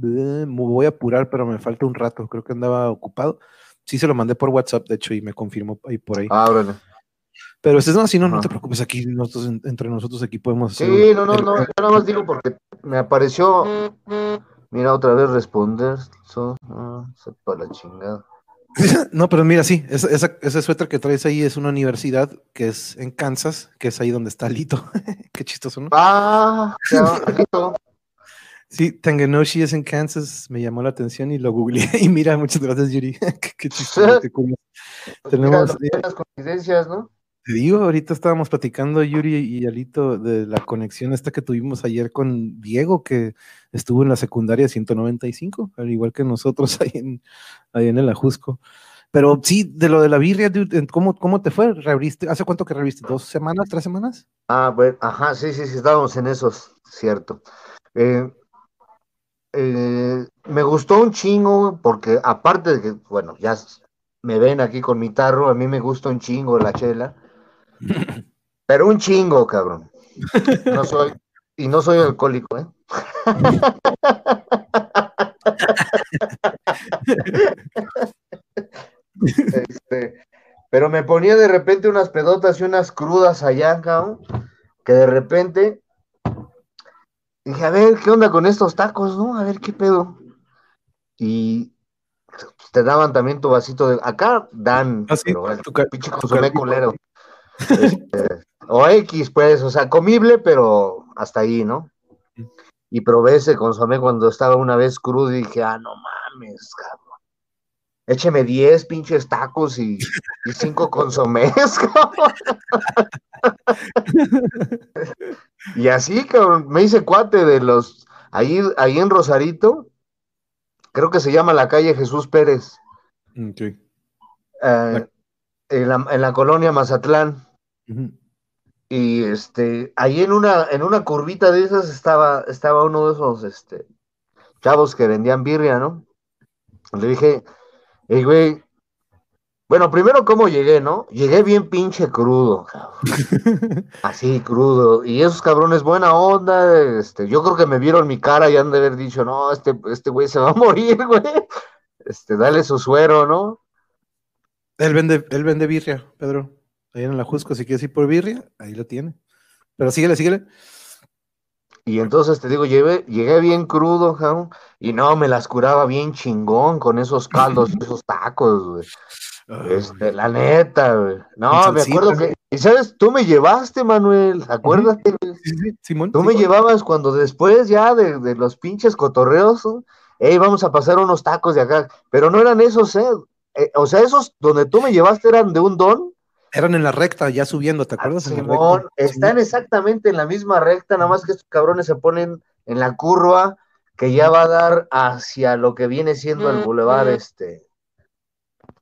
me voy a apurar, pero me falta un rato, creo que andaba ocupado. Sí, se lo mandé por WhatsApp, de hecho, y me confirmó ahí por ahí. Ah, órale. Pero si no, si no, no te preocupes, aquí nosotros, en- entre nosotros aquí podemos hacer Sí, no, no, no, yo nada más digo porque me apareció, mira, otra vez responder, so, ah, sepa la chingada. No, pero mira, sí, esa, esa- ese suéter que traes ahí es una universidad que es en Kansas, que es ahí donde está Lito. Qué chistoso, ¿no? Ah, ya, listo. Sí, Tanganoshi es en Kansas, me llamó la atención y lo googleé. Y mira, muchas gracias, Yuri. qué, qué chistoso, qué. Pues mira, Tenemos, son las coincidencias, ¿no? Te digo, ahorita estábamos platicando Yuri y Alito de la conexión esta que tuvimos ayer con Diego, que estuvo en la secundaria 195, al igual que nosotros ahí en, ahí en el Ajusco. Pero sí, de lo de la birria, ¿cómo, cómo te fue? ¿Hace cuánto que reabriste? ¿Dos semanas? ¿Tres semanas? Ah, bueno, ajá, sí, sí, sí, estábamos en esos, cierto. Eh, eh, me gustó un chingo porque aparte de que, bueno, ya me ven aquí con mi tarro, a mí me gusta un chingo la chela, pero un chingo, cabrón. No soy, y no soy alcohólico, ¿eh? Este, pero me ponía de repente unas pedotas y unas crudas allá, cabrón, que de repente dije, a ver, ¿qué onda con estos tacos, no? A ver, ¿qué pedo? Y te daban también tu vasito de... Acá dan, Ah, sí, pero tu tu consomé caldito. culero. Este, o X, pues, o sea, comible, pero hasta ahí, ¿no? Y probé ese consomé cuando estaba una vez crudo y dije, ah, no mames, cabrón. Écheme 10 pinches tacos y, y 5 consomés, cabrón. y así, cabrón, me hice cuate de los, ahí, ahí en Rosarito, creo que se llama la calle Jesús Pérez, Ok. eh, en, la, en la colonia Mazatlán. Y este, ahí en una, en una curvita de esas estaba, estaba uno de esos este, chavos que vendían birria, ¿no? Le dije, hey, güey, bueno, primero cómo llegué, ¿no? Llegué bien pinche crudo, cabrón. Así, crudo. Y esos cabrones, buena onda, este, yo creo que me vieron mi cara y han de haber dicho, no, este, este güey se va a morir, güey. Este, dale su suero, ¿no? Él vende, él vende birria, Pedro. Ahí en la Jusco, si quieres ir por birria, ahí lo tiene. Pero síguele, síguele. Y entonces te digo, llegué, llegué bien crudo, cabrón, y no, me las curaba bien chingón con esos caldos, esos tacos, güey. Este, la neta, güey. No, me acuerdo que, y sabes, tú me llevaste, Manuel, acuérdate, güey. Sí, sí, Simón. Tú me llevabas cuando después ya de, de los pinches cotorreos, ¿no? Ey, vamos a pasar unos tacos de acá, pero no eran esos, ¿eh? Eh, o sea, esos donde tú me llevaste eran de un don, Eran en la recta, ya subiendo, ¿te acuerdas? En la Simón, recta. están exactamente en la misma recta, nada más que estos cabrones se ponen en la curva que ya va a dar hacia lo que viene siendo el bulevar, este.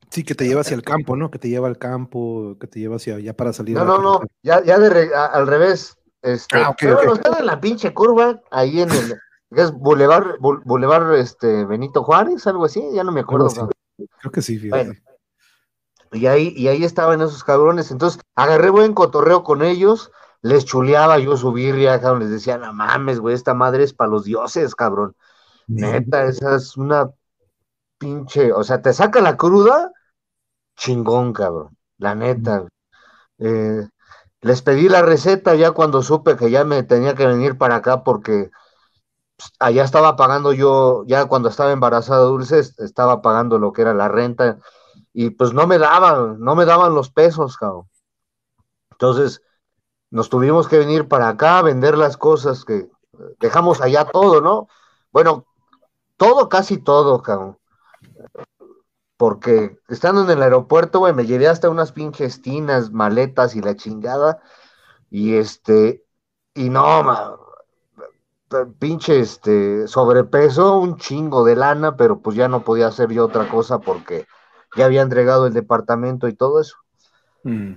Sí, que te lleva hacia el campo, ¿no? Que te lleva al campo, que te lleva hacia allá para salir. No, no, no, ya, ya de re- a- al revés. Este, Ah, ok, pero bueno, ok. están en la pinche curva, ahí en el, que es Boulevard este, Benito Juárez, algo así, ya no me acuerdo. Creo que sí, fíjate. Bueno. Y ahí, y ahí estaban esos cabrones. Entonces, agarré buen cotorreo con ellos, les chuleaba yo su birria, cabrón, les decía, no mames, güey, esta madre es para los dioses, cabrón. Neta, esa es una pinche, o sea, te saca la cruda, chingón, cabrón, la neta. Eh, les pedí la receta ya cuando supe que ya me tenía que venir para acá porque allá estaba pagando yo, ya cuando estaba embarazada Dulce, est- estaba pagando lo que era la renta y pues no me daban, no me daban los pesos, cabrón. Entonces, nos tuvimos que venir para acá a vender las cosas que dejamos allá todo, ¿no? Bueno, todo, casi todo, cabrón. Porque estando en el aeropuerto, güey, me llevé hasta unas pinches tinas, maletas y la chingada. Y este, y no, ma, p- pinche este, sobrepeso, un chingo de lana, pero pues ya no podía hacer yo otra cosa porque ya había entregado el departamento y todo eso. Mm.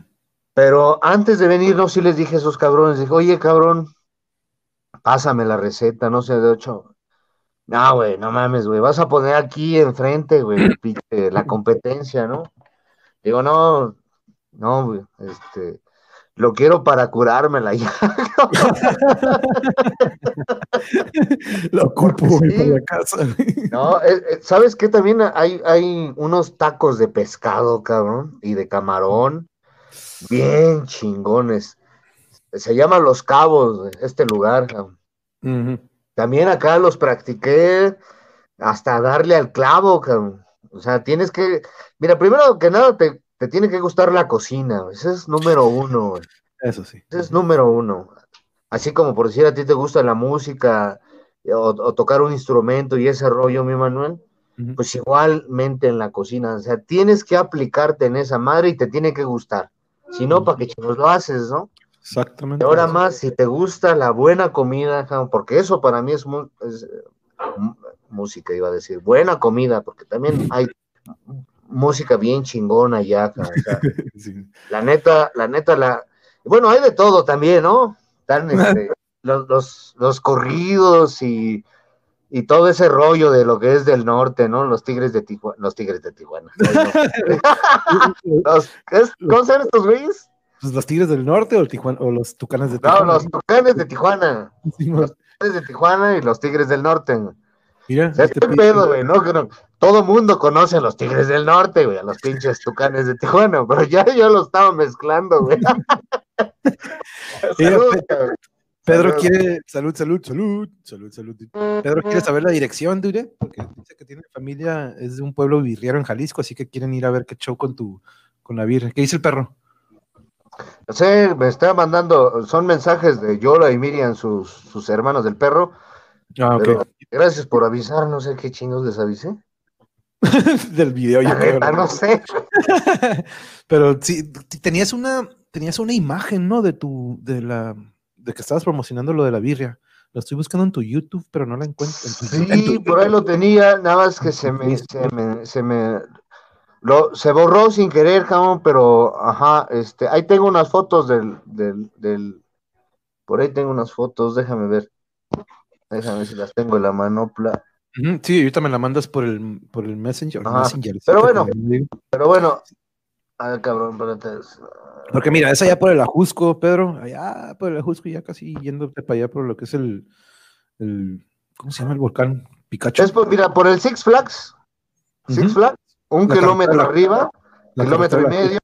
Pero antes de venirnos, sí les dije a esos cabrones, dije, oye, cabrón, pásame la receta, no sé, de ocho. No, güey, no mames, güey, vas a poner aquí enfrente, güey, la competencia, ¿no? Digo, no, no, güey, este, lo quiero para curármela ya. Lo güey, Sí. para la casa. No, eh, eh, ¿sabes qué? También hay, hay unos tacos de pescado, cabrón, y de camarón, bien chingones. Se llama Los Cabos, este lugar, cabrón. También acá los practiqué hasta darle al clavo, cabrón. O sea, tienes que, mira, primero que nada te, te tiene que gustar la cocina, ese es número uno, güey. Eso sí. ese es número uno. Así como por decir a ti te gusta la música eh, o, o tocar un instrumento y ese rollo, mi Manuel, pues igualmente en la cocina, o sea, tienes que aplicarte en esa madre y te tiene que gustar. Si no, ¿para qué chingos lo haces, no? Y Exactamente. ahora eso. más, si te gusta la buena comida, porque eso para mí es, es, eh, música, iba a decir, buena comida, porque también hay música bien chingona ya, cabrón, o sea, Sí. la neta, la neta, la, bueno, hay de todo también, ¿no? Están este, los, los, los corridos y, y todo ese rollo de lo que es del norte, ¿no? Los tigres de Tijuana, los tigres de Tijuana. Los-. ¿Cómo se estos güeyes? Pues, ¿Los Tigres del Norte o, el Tijuana, o los Tucanes de Tijuana? No, los tucanes de Tijuana. Sí, Los tigres de Tijuana y los tigres del norte. Mira, este este pedo, güey, ¿no? No- Todo mundo conoce a los tigres del norte, güey, a los pinches tucanes de Tijuana, pero ya yo lo estaba mezclando, güey. Pedro quiere, salud, salud, salud, salud, salud. Pedro quiere saber la dirección, Dure, porque dice que tiene familia, es de un pueblo birriero en Jalisco, así que quieren ir a ver qué show con tu, con la birria. ¿Qué dice el perro? Sí, me está mandando, son mensajes de Yola y Miriam, sus, sus hermanos del perro. Ah. Pero gracias por avisar, no sé qué chingos les avisé. Del video, yo creo. no sé. Pero sí, tenías una, tenías una imagen, ¿no? De tu, de la, de que estabas promocionando lo de la birria. Lo estoy buscando en tu YouTube, pero no la encuentro. en tu- en Sí, tu- por ahí lo tenía, nada más que se me, se me, se me, lo, se borró sin querer, cabrón, pero, ajá, este, ahí tengo unas fotos del, del, del, por ahí tengo unas fotos, déjame ver, déjame ver si las tengo en la manopla, Sí, ahorita me la mandas por el, por el Messenger. Pero bueno. pero bueno, ah, cabrón, espérate, es- Porque mira, es allá por el Ajusco, Pedro, allá por el Ajusco, ya casi yéndote para allá por lo que es el, el ¿cómo se llama el volcán? Pikachu. es por, mira, por el Six Flags, Six. Flags, un La kilómetro arriba, la kilómetro y medio,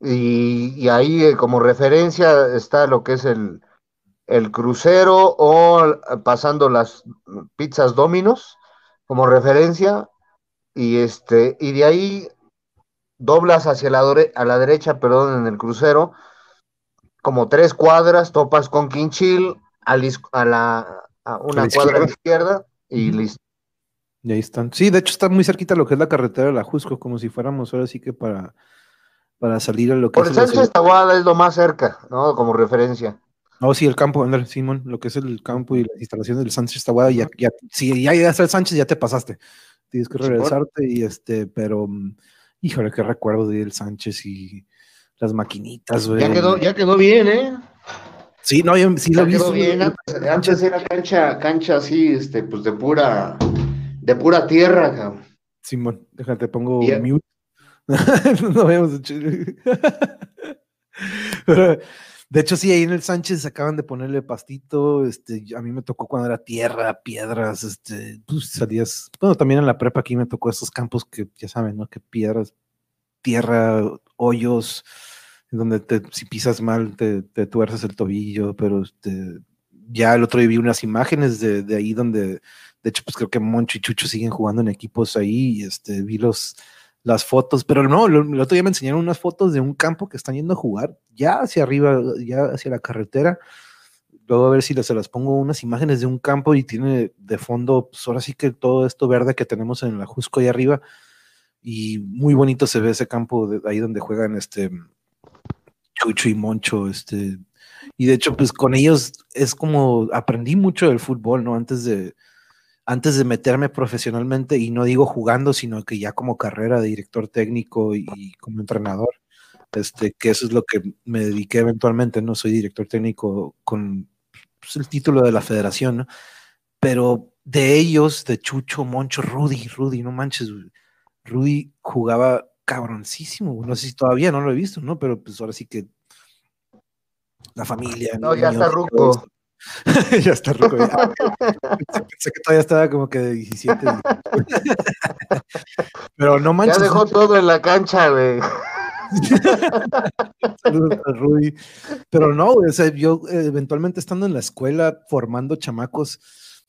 y, y ahí eh, como referencia está lo que es el, el crucero o eh, pasando las pizzas Dominos como referencia, y este, y de ahí doblas hacia la, a la derecha, perdón, en el crucero, como tres cuadras, topas con Quinchil, a, la a la, a una la cuadra a la izquierda. izquierda, y listo. Y ahí están. Sí, de hecho está muy cerquita lo que es la carretera del Ajusco, como si fuéramos ahora sí que para, para salir a lo que Por es el la Sánchez Tahuada es lo más cerca, ¿no? Como referencia. Oh, sí, el campo, Ander, Simón, lo que es el campo y las instalaciones del Sánchez Tahuada, ya, ya, si ya llegaste al Sánchez, ya te pasaste. Tienes que regresarte y este, pero, mm, híjole, qué recuerdo de al Sánchez y las maquinitas, güey. Ya quedó, ya quedó bien, ¿eh? Sí, no, yo sí lo Ya vi. quedó bien. Antes, antes era cancha, cancha así, este, pues de pura, de pura tierra, cabrón. Simón, déjate, pongo mute. no vemos. Pero, de hecho, sí, ahí en el Sánchez acaban de ponerle pastito. Este, a mí me tocó cuando era tierra, piedras, este, pues salías. Bueno, también en la prepa aquí me tocó esos campos que ya saben, ¿no? Que piedras, tierra, hoyos, donde te, si pisas mal te, te tuerces el tobillo, pero este, ya el otro día vi unas imágenes de, de ahí donde, de hecho, pues creo que Moncho y Chucho siguen jugando en equipos ahí, y este, vi los, las fotos, pero no, lo- el otro día me enseñaron unas fotos de un campo que están yendo a jugar ya hacia arriba, ya hacia la carretera. Luego a ver si se las pongo unas imágenes de un campo y tiene de fondo, pues ahora sí que todo esto verde que tenemos en la Jusco ahí arriba. Y muy bonito se ve ese campo de ahí donde juegan este Chucho y Moncho, este. Y de hecho, pues con ellos es como aprendí mucho del fútbol, ¿no? Antes de, antes de meterme profesionalmente, y no digo jugando, sino que ya como carrera de director técnico y, como entrenador, este, que eso es lo que me dediqué eventualmente, ¿no? Soy director técnico con pues, el título de la federación, ¿no? Pero de ellos, de Chucho, Moncho, Rudy, Rudy, no manches. Rudy jugaba cabroncísimo, no sé si todavía no lo he visto, ¿no? Pero pues ahora sí que la familia. No, ya está ruco. ya está ruco. ya. Pensé, que todavía estaba como que de 17. Pero no manches. Ya dejó todo en la cancha, güey. Saludos a Rudy. Pero no, güey, o sea, yo eh, eventualmente estando en la escuela formando chamacos,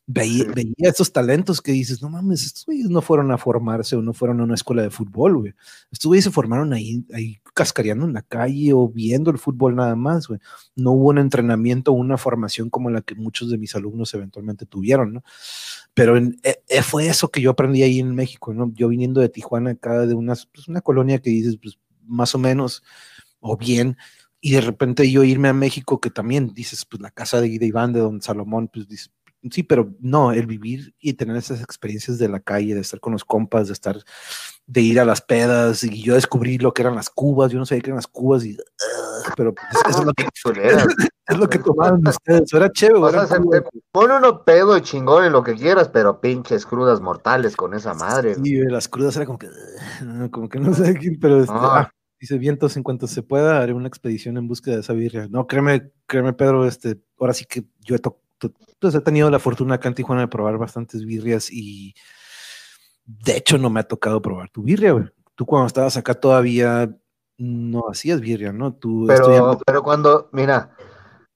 veía, veía esos talentos que dices, no mames, estos güeyes no fueron a formarse o no fueron a una escuela de fútbol, güey. Estos güeyes se formaron ahí, ahí cascareando en la calle o viendo el fútbol nada más, güey. No hubo un entrenamiento o una formación como la que muchos de mis alumnos eventualmente tuvieron, ¿no? Pero en- eh, eh, fue eso que yo aprendí ahí en México, ¿no? Yo viniendo de Tijuana, acá de unas, pues, una colonia que dices, pues más o menos, o bien, y de repente yo irme a México, que también dices, pues la casa de, de Iván, de Don Salomón, pues dices, sí, pero no, el vivir y tener esas experiencias de la calle, de estar con los compas, de estar, de ir a las pedas, y yo descubrí lo que eran las cubas, yo no sabía que eran las cubas, y pero pues, eso es lo que, es lo que tomaban ustedes. Era chévere, o sea, Pone uno pedo y chingón en lo que quieras, pero pinches crudas mortales con esa madre. Sí, las crudas era como que, como que no sé quién, pero este, ah. dice vientos en cuanto se pueda haré una expedición en búsqueda de esa birria. No, créeme, créeme, Pedro, este, ahora sí que yo he, pues, he tenido la fortuna acá en Tijuana de probar bastantes birrias y de hecho no me ha tocado probar tu birria, güey. Tú cuando estabas acá todavía no hacías birria, ¿no? Tú pero, pero cuando, mira,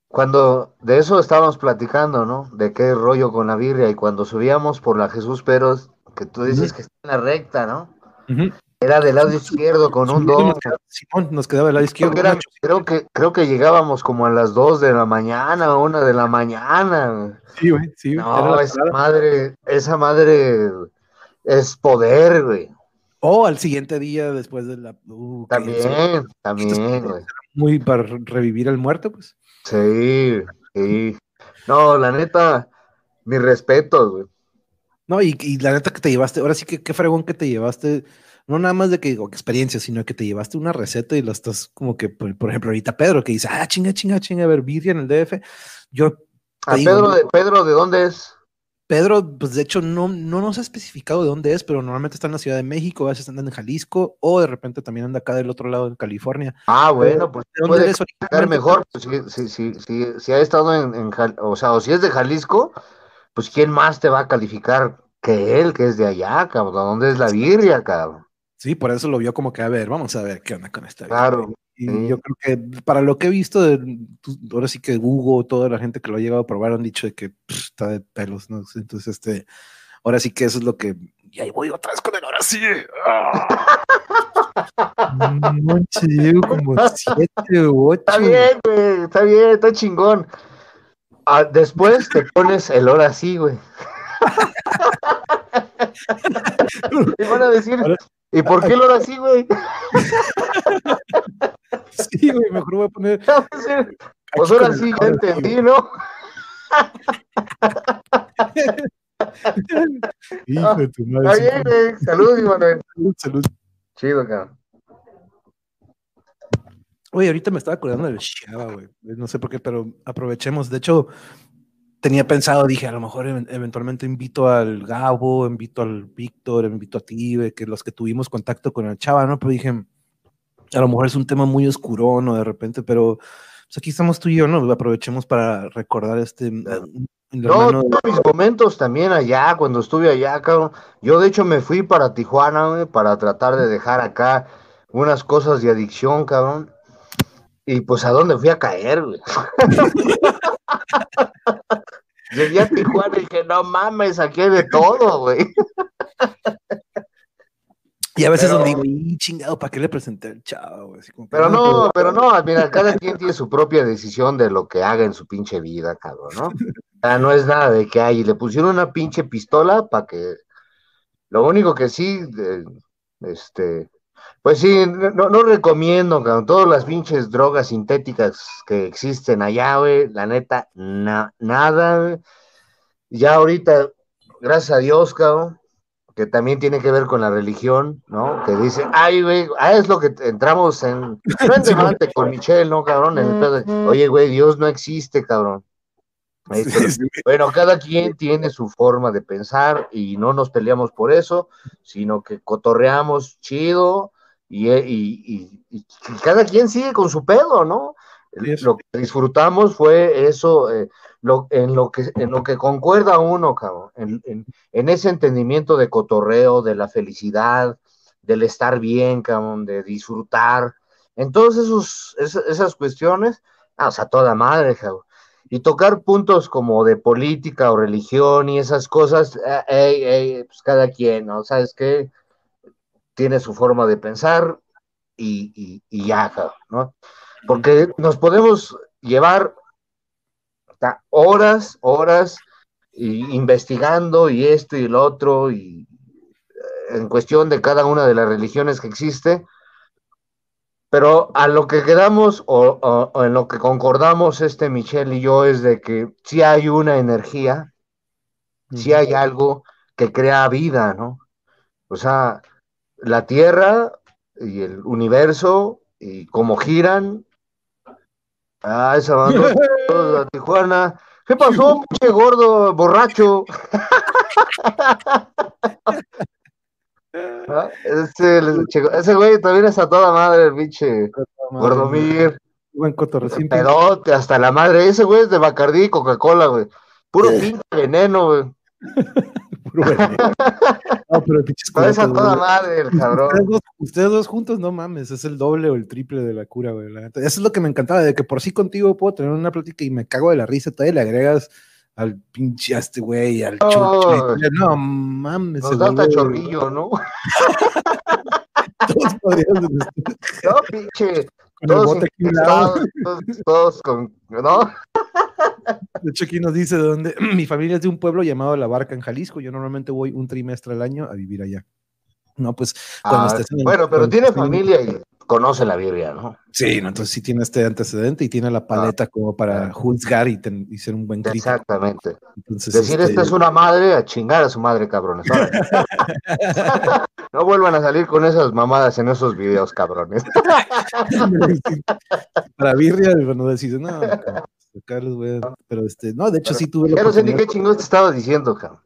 cuando de eso estábamos platicando, ¿no? De qué rollo con la birria y cuando subíamos por la Jesús Peros, que tú dices que está en la recta, ¿no? Era del lado izquierdo con un don. Simón nos quedaba del lado izquierdo. Creo que, creo que llegábamos como a las dos de la mañana o una de la mañana. Sí, güey, sí. No, esa madre, esa madre es poder, güey. O al siguiente día después de la. Uh, también, también, güey. Muy para revivir al muerto, pues. Sí, sí. No, la neta, mi respeto, güey. No, y, la neta que te llevaste, ahora sí que qué fregón que te llevaste, no nada más de que digo, experiencia, sino que te llevaste una receta y la estás como que, por, ejemplo, ahorita Pedro que dice, ah, chinga, chinga, chinga, a ver, birria en el DF. Yo. ¿A Pedro, de, Pedro de dónde es? Pedro, pues de hecho no, no nos ha especificado de dónde es, pero normalmente está en la Ciudad de México, a veces andan en Jalisco, o de repente también anda acá del otro lado en California. Ah, bueno, pues puede explicar mejor, pues, si, si, si, si, ha estado en, en, o sea, o si es de Jalisco, pues quién más te va a calificar que él, que es de allá, cabrón, ¿dónde es la birria, cabrón? Sí, por eso lo vio como que, a ver, vamos a ver qué onda con esta. Claro. Y yo creo que para lo que he visto, de, ahora sí que Google, toda la gente que lo ha llegado a probar han dicho de que está de pelos, ¿no? Entonces, este, ahora sí que eso es lo que. Y ahí voy otra vez con el ahora sí. No, como siete u ocho. Está bien, güey, está bien, está chingón. Ah, después te pones el ahora sí, güey. y van a decir, ¿y por qué el ahora sí, güey? Sí, güey, mejor voy a poner. Pues ahora sí, ya entendí, ¿no? Hijo de tu madre. Está bien, güey. Salud, Manuel. Salud, salud. Chido, cabrón. Oye, ahorita me estaba acordando del Shaba, güey. No sé por qué, pero aprovechemos. De hecho, tenía pensado, dije, a lo mejor eventualmente invito al Gabo, invito al Víctor, invito a ti, que los que tuvimos contacto con el Chava, ¿no? Pero dije, a lo mejor es un tema muy oscuro, ¿no? De repente, pero pues aquí estamos tú y yo, ¿no? Aprovechemos para recordar este... No, mis momentos también allá, cuando estuve allá, cabrón. Yo de hecho me fui para Tijuana, güey, para tratar de dejar acá unas cosas de adicción, cabrón. Y pues a dónde fui a caer, güey. Llegué a Tijuana y dije, no mames, aquí hay de todo, güey. Y a veces pero, digo, chingado, ¿para qué le presenté al chavo? pero no, pero no, mira, cada quien tiene su propia decisión de lo que haga en su pinche vida, cabrón, ¿no? O sea, no es nada de que hay, le pusieron una pinche pistola para que. Lo único que sí, este, pues sí, no, no recomiendo, cabrón, todas las pinches drogas sintéticas que existen allá, güey, la neta, nada, Ya ahorita, gracias a Dios, cabrón, que también tiene que ver con la religión, ¿no? Que dice, ay, güey, ah, es lo que entramos en, debate con Michelle, ¿no, cabrón? Oye, güey, Dios no existe, cabrón. Bueno, cada quien tiene su forma de pensar y no nos peleamos por eso, sino que cotorreamos chido y, y, y, cada quien sigue con su pedo, ¿no? Lo que disfrutamos fue eso, eh, lo, en, lo que, en lo que concuerda uno, cabrón, en, en, ese entendimiento de cotorreo, de la felicidad, del estar bien, cabrón, de disfrutar, en todas esos, esas, cuestiones, ah, o sea, toda madre, cabrón. Y tocar puntos como de política o religión y esas cosas, eh, pues cada quien, ¿no? ¿Sabes qué? Tiene su forma de pensar y, y, y ya, ¿no? Porque nos podemos llevar horas, horas investigando y esto y lo otro, y eh, en cuestión de cada una de las religiones que existe, pero a lo que quedamos o, en lo que concordamos este Michelle y yo es de que si hay una energía, si hay algo que crea vida, ¿no? O sea, la Tierra y el universo y cómo giran Ah, esa mandó a Tijuana. ¿Qué pasó, pinche gordo, borracho? Ah, ese, ese güey también es a toda madre, el pinche Gordomir. Buen cotorrecín. Pedote, hasta la madre. Ese güey es de Bacardí y Coca-Cola, güey. Puro pinche veneno, güey. Puro. No, pero pinches a toda madre, el cabrón. Ustedes dos, ustedes dos, juntos, no mames, es el doble o el triple de la cura, güey. Eso es lo que me encantaba, de que por sí contigo puedo tener una plática y me cago de la risa, todavía le agregas al pinche a este güey, al oh, No mames. Nos da chorrillo, ¿no? Todos podríamos. No, pinche. todos, todos, con. ¿No? De hecho, aquí nos dice de dónde. Mi familia es de un pueblo llamado La Barca en Jalisco. Yo normalmente voy un trimestre al año a vivir allá. No, pues. Ah, bueno, pero tiene familia y conoce la Biblia, ¿no? Sí, ¿no? entonces sí tiene este antecedente y tiene la ah, paleta como para juzgar y, ser un buen crítico. Exactamente. Decir este... esta es una madre, a chingar a su madre, cabrones. no vuelvan a salir con esas mamadas en esos videos, cabrones. para Birria, bueno, decís, no, Carlos, güey, pero este, no, de hecho sí tuve. No sé ni qué chingón te estaba diciendo, cabrón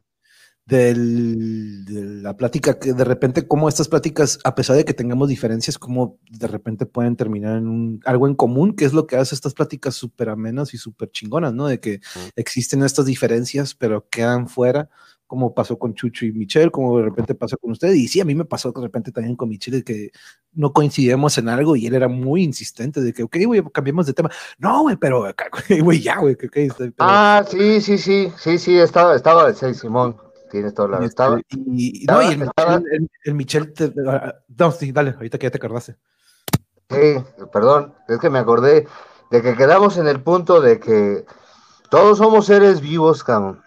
del, de la plática, que de repente como estas pláticas, a pesar de que tengamos diferencias, como de repente pueden terminar en un, algo en común, que es lo que hace estas pláticas súper amenas y súper chingonas, ¿no? De que existen estas diferencias, pero quedan fuera, como pasó con Chucho y Michelle, como de repente pasó con usted, y sí, a mí me pasó de repente también con Michelle, que no coincidíamos en algo y él era muy insistente de que, ok, güey, cambiemos de tema. No, güey, pero, güey, ya, güey, que, ok. Ah, sí, sí, sí, sí, sí, estaba, estaba, sí, Simón tienes toda la estaba, y, no, y el, el, Michel, ah, no, sí, dale, ahorita que ya te acordaste. Sí, perdón, es que me acordé de que quedamos en el punto de que todos somos seres vivos, cabrón,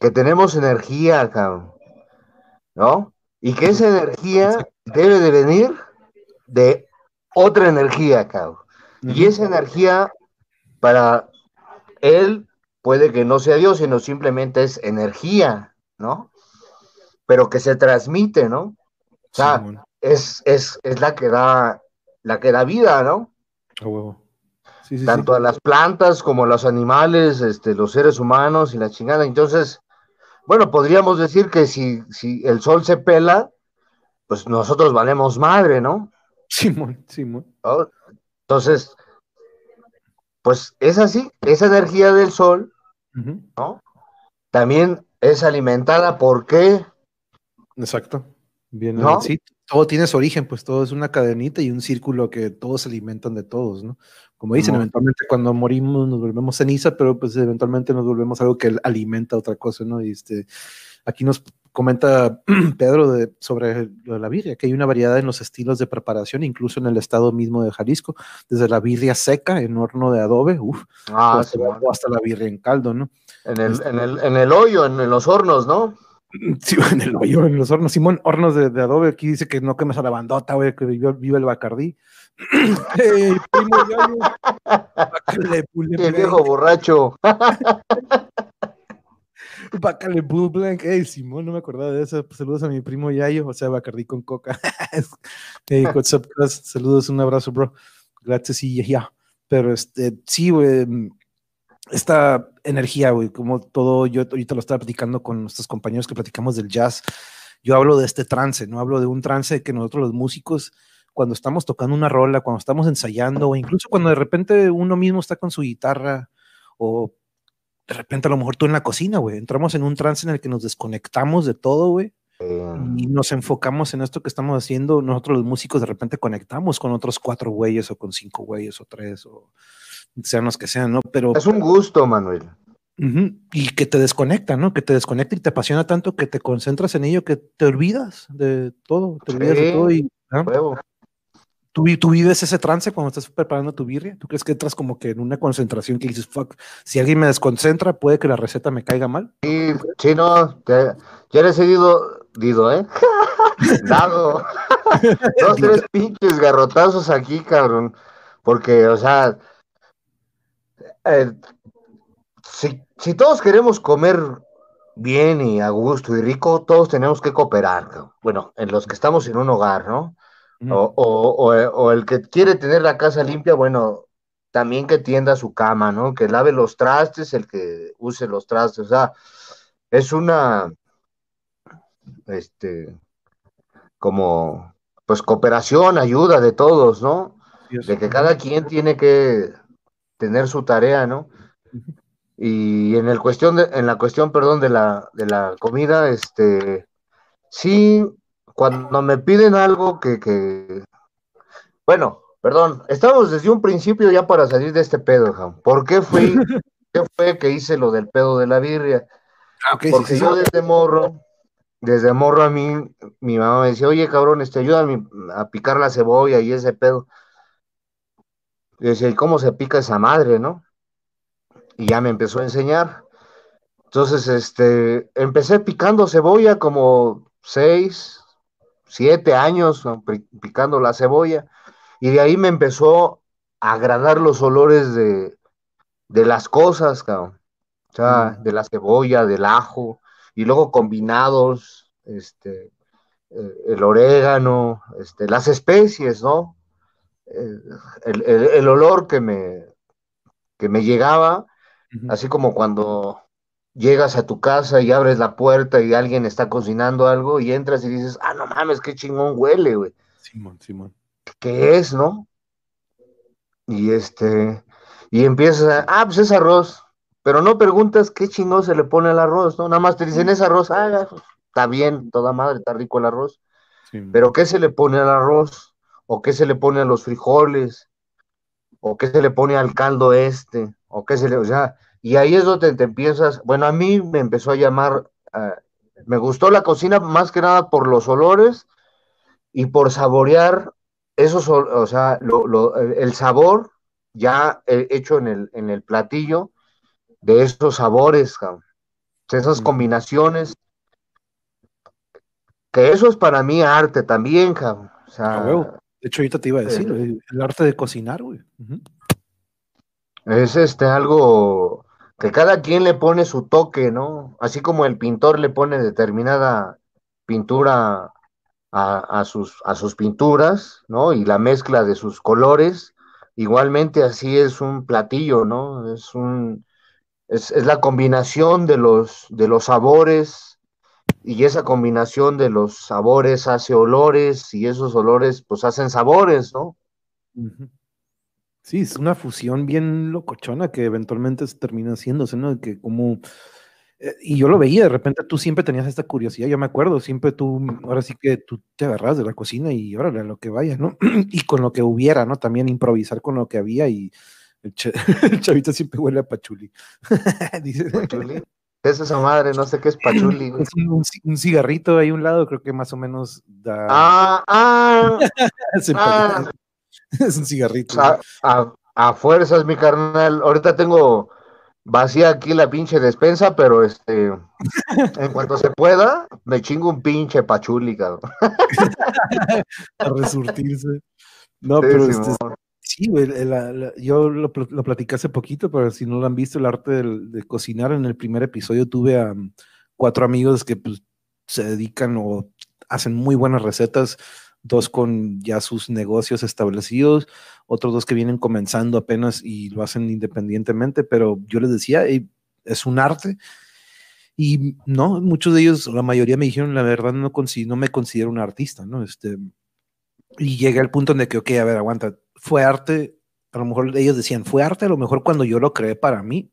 que tenemos energía, cabrón, ¿no? Y que esa energía debe de venir de otra energía, cabrón. Y esa energía para él puede que no sea Dios, sino simplemente es energía, ¿no? Pero que se transmite, ¿no? O sea, es, es, es, la que da, la que da vida, ¿no? Tanto a las plantas como a los animales, este, los seres humanos y la chingada. Entonces, bueno, podríamos decir que si, si el sol se pela, pues nosotros valemos madre, ¿no? Simón, Simón. Entonces, pues es así, esa energía del sol, ¿no? También es alimentada por qué. Exacto. Bien, sí, todo tiene su origen, pues todo es una cadenita y un círculo que todos se alimentan de todos, ¿no? Como dicen, eventualmente cuando morimos nos volvemos ceniza, pero pues eventualmente nos volvemos algo que alimenta otra cosa, ¿no? Y este, aquí nos comenta Pedro de, sobre lo de la birria, que hay una variedad en los estilos de preparación, incluso en el estado mismo de Jalisco, desde la birria seca en horno de adobe, ah, hasta, hasta, la birria en caldo, ¿no? En el, en el, en el hoyo, en, los hornos, ¿no? Sí, en el hoyo, en los hornos. Simón, hornos de, de adobe. Aquí dice que no quemes a la bandota, güey, que vive, el Bacardí. hey, primo el viejo borracho. Bacale Blue Blank. Hey, Simón, no me acordaba de eso. Saludos a mi primo Yayo, o sea, Bacardí con coca. hey, what's up, Saludos, un abrazo, bro. Gracias y ya. Pero este, sí, güey esta energía, güey, como todo, yo ahorita lo estaba platicando con nuestros compañeros que platicamos del jazz, yo hablo de este trance, no hablo de un trance que nosotros los músicos, cuando estamos tocando una rola, cuando estamos ensayando, o incluso cuando de repente uno mismo está con su guitarra, o de repente a lo mejor tú en la cocina, güey, entramos en un trance en el que nos desconectamos de todo, güey, y nos enfocamos en esto que estamos haciendo, nosotros los músicos de repente conectamos con otros cuatro güeyes, o con cinco güeyes, o tres, o sean los que sean, ¿no? Pero... Es un gusto, Manuel. Y que te desconecta, ¿no? Que te desconecta y te apasiona tanto que te concentras en ello que te olvidas de todo, te olvidas de todo y... ¿Tú, ¿Tú, vives ese trance cuando estás preparando tu birria? ¿Tú crees que entras como que en una concentración que dices, fuck, si alguien me desconcentra, puede que la receta me caiga mal? Sí, sí, no, ya les he dicho, dido, ¿eh? Dado. Dos, tres pinches garrotazos aquí, cabrón. Porque, o sea, eh, si, todos queremos comer bien y a gusto y rico, todos tenemos que cooperar. Bueno, en los que estamos en un hogar, ¿no? O, el que quiere tener la casa limpia, bueno, también que tienda su cama, ¿no? Que lave los trastes, el que use los trastes, o sea, es una, este, como, pues cooperación, ayuda de todos, ¿no? De que cada quien tiene que tener su tarea, ¿no? Y en el cuestión de, en la cuestión, perdón, de la, de la comida, este, sí, cuando me piden algo que, que, bueno, perdón, estamos desde un principio ya para salir de este pedo, Jam. ¿Por qué fui, qué fue que hice lo del pedo de la birria? Ah, Porque yo desde morro, desde morro a mí, mi mamá me decía, oye, cabrón, este, ayúdame a picar la cebolla y ese pedo. Y decía, ¿y cómo se pica esa madre, no? y ya me empezó a enseñar. Entonces, este, empecé picando cebolla como seis, siete años picando la cebolla y de ahí me empezó a agradar los olores de, las cosas, O sea, mm. de la cebolla, del ajo y luego combinados, este, eh, el orégano, este, las especies, ¿no? Eh, el, olor que me, que me llegaba Así como cuando llegas a tu casa y abres la puerta y alguien está cocinando algo y entras y dices, ah, no mames, qué chingón huele, güey. Simón, Simón. ¿Qué es, no? Y este, y empiezas a, ah, pues es arroz, pero no preguntas qué chingón se le pone al arroz, ¿no? Nada más te dicen, es arroz, ah, está bien, toda madre, está rico el arroz. pero ¿qué se le pone al arroz? ¿O qué se le pone a los frijoles? ¿O qué se le pone al caldo este? o qué se le, o sea, y ahí es donde te empiezas, bueno, a mí me empezó a llamar, ah, me gustó la cocina más que nada por los olores y por saborear esos, o sea, el sabor ya hecho en el, en el platillo de esos sabores, esas combinaciones, que eso es para mí arte también, cabrón. O sea, de hecho, ahorita te iba a decir, eh, el arte de cocinar, güey. Es este algo que cada quien le pone su toque, ¿no? Así como el pintor le pone determinada pintura a, sus, pinturas, ¿no? Y la mezcla de sus colores, igualmente así es un platillo, ¿no? Es un es, la combinación de los de los sabores y esa combinación de los sabores hace olores y esos olores pues hacen sabores, ¿no? Sí, es una fusión bien locochona que eventualmente se termina haciéndose, ¿no? Que como... Eh, y yo lo veía, de repente tú siempre tenías esta curiosidad, yo me acuerdo, siempre tú, ahora sí que tú te agarras de la cocina y órale, a lo que vaya, ¿no? y con lo que hubiera, ¿no? También improvisar con lo que había y el, chavito siempre huele a pachuli. Dice, ¿Pachuli? ¿Qué es esa madre? No sé qué es pachuli. Es un, cigarrito ahí a un lado, creo que más o menos da... Ah, ah, ah. es un cigarrito. A, fuerzas, mi carnal. Ahorita tengo vacía aquí la pinche despensa, pero este, en cuanto se pueda, me chingo un pinche pachuli, cabrón. a resurtirse. No, pero este, sí, güey, yo lo, lo, platicé hace poquito, pero si no lo han visto, el arte de, cocinar, en el primer episodio tuve a cuatro amigos que pues, se dedican o hacen muy buenas recetas dos con ya sus negocios establecidos, otros dos que vienen comenzando apenas y lo hacen independientemente, pero yo les decía, es un arte. Y no, muchos de ellos, la mayoría me dijeron, la verdad, no, no me considero un artista, ¿no? Este, y llegué al punto en que, ok, a ver, aguanta, fue arte, a lo mejor ellos decían, fue arte a lo mejor cuando yo lo creé para mí,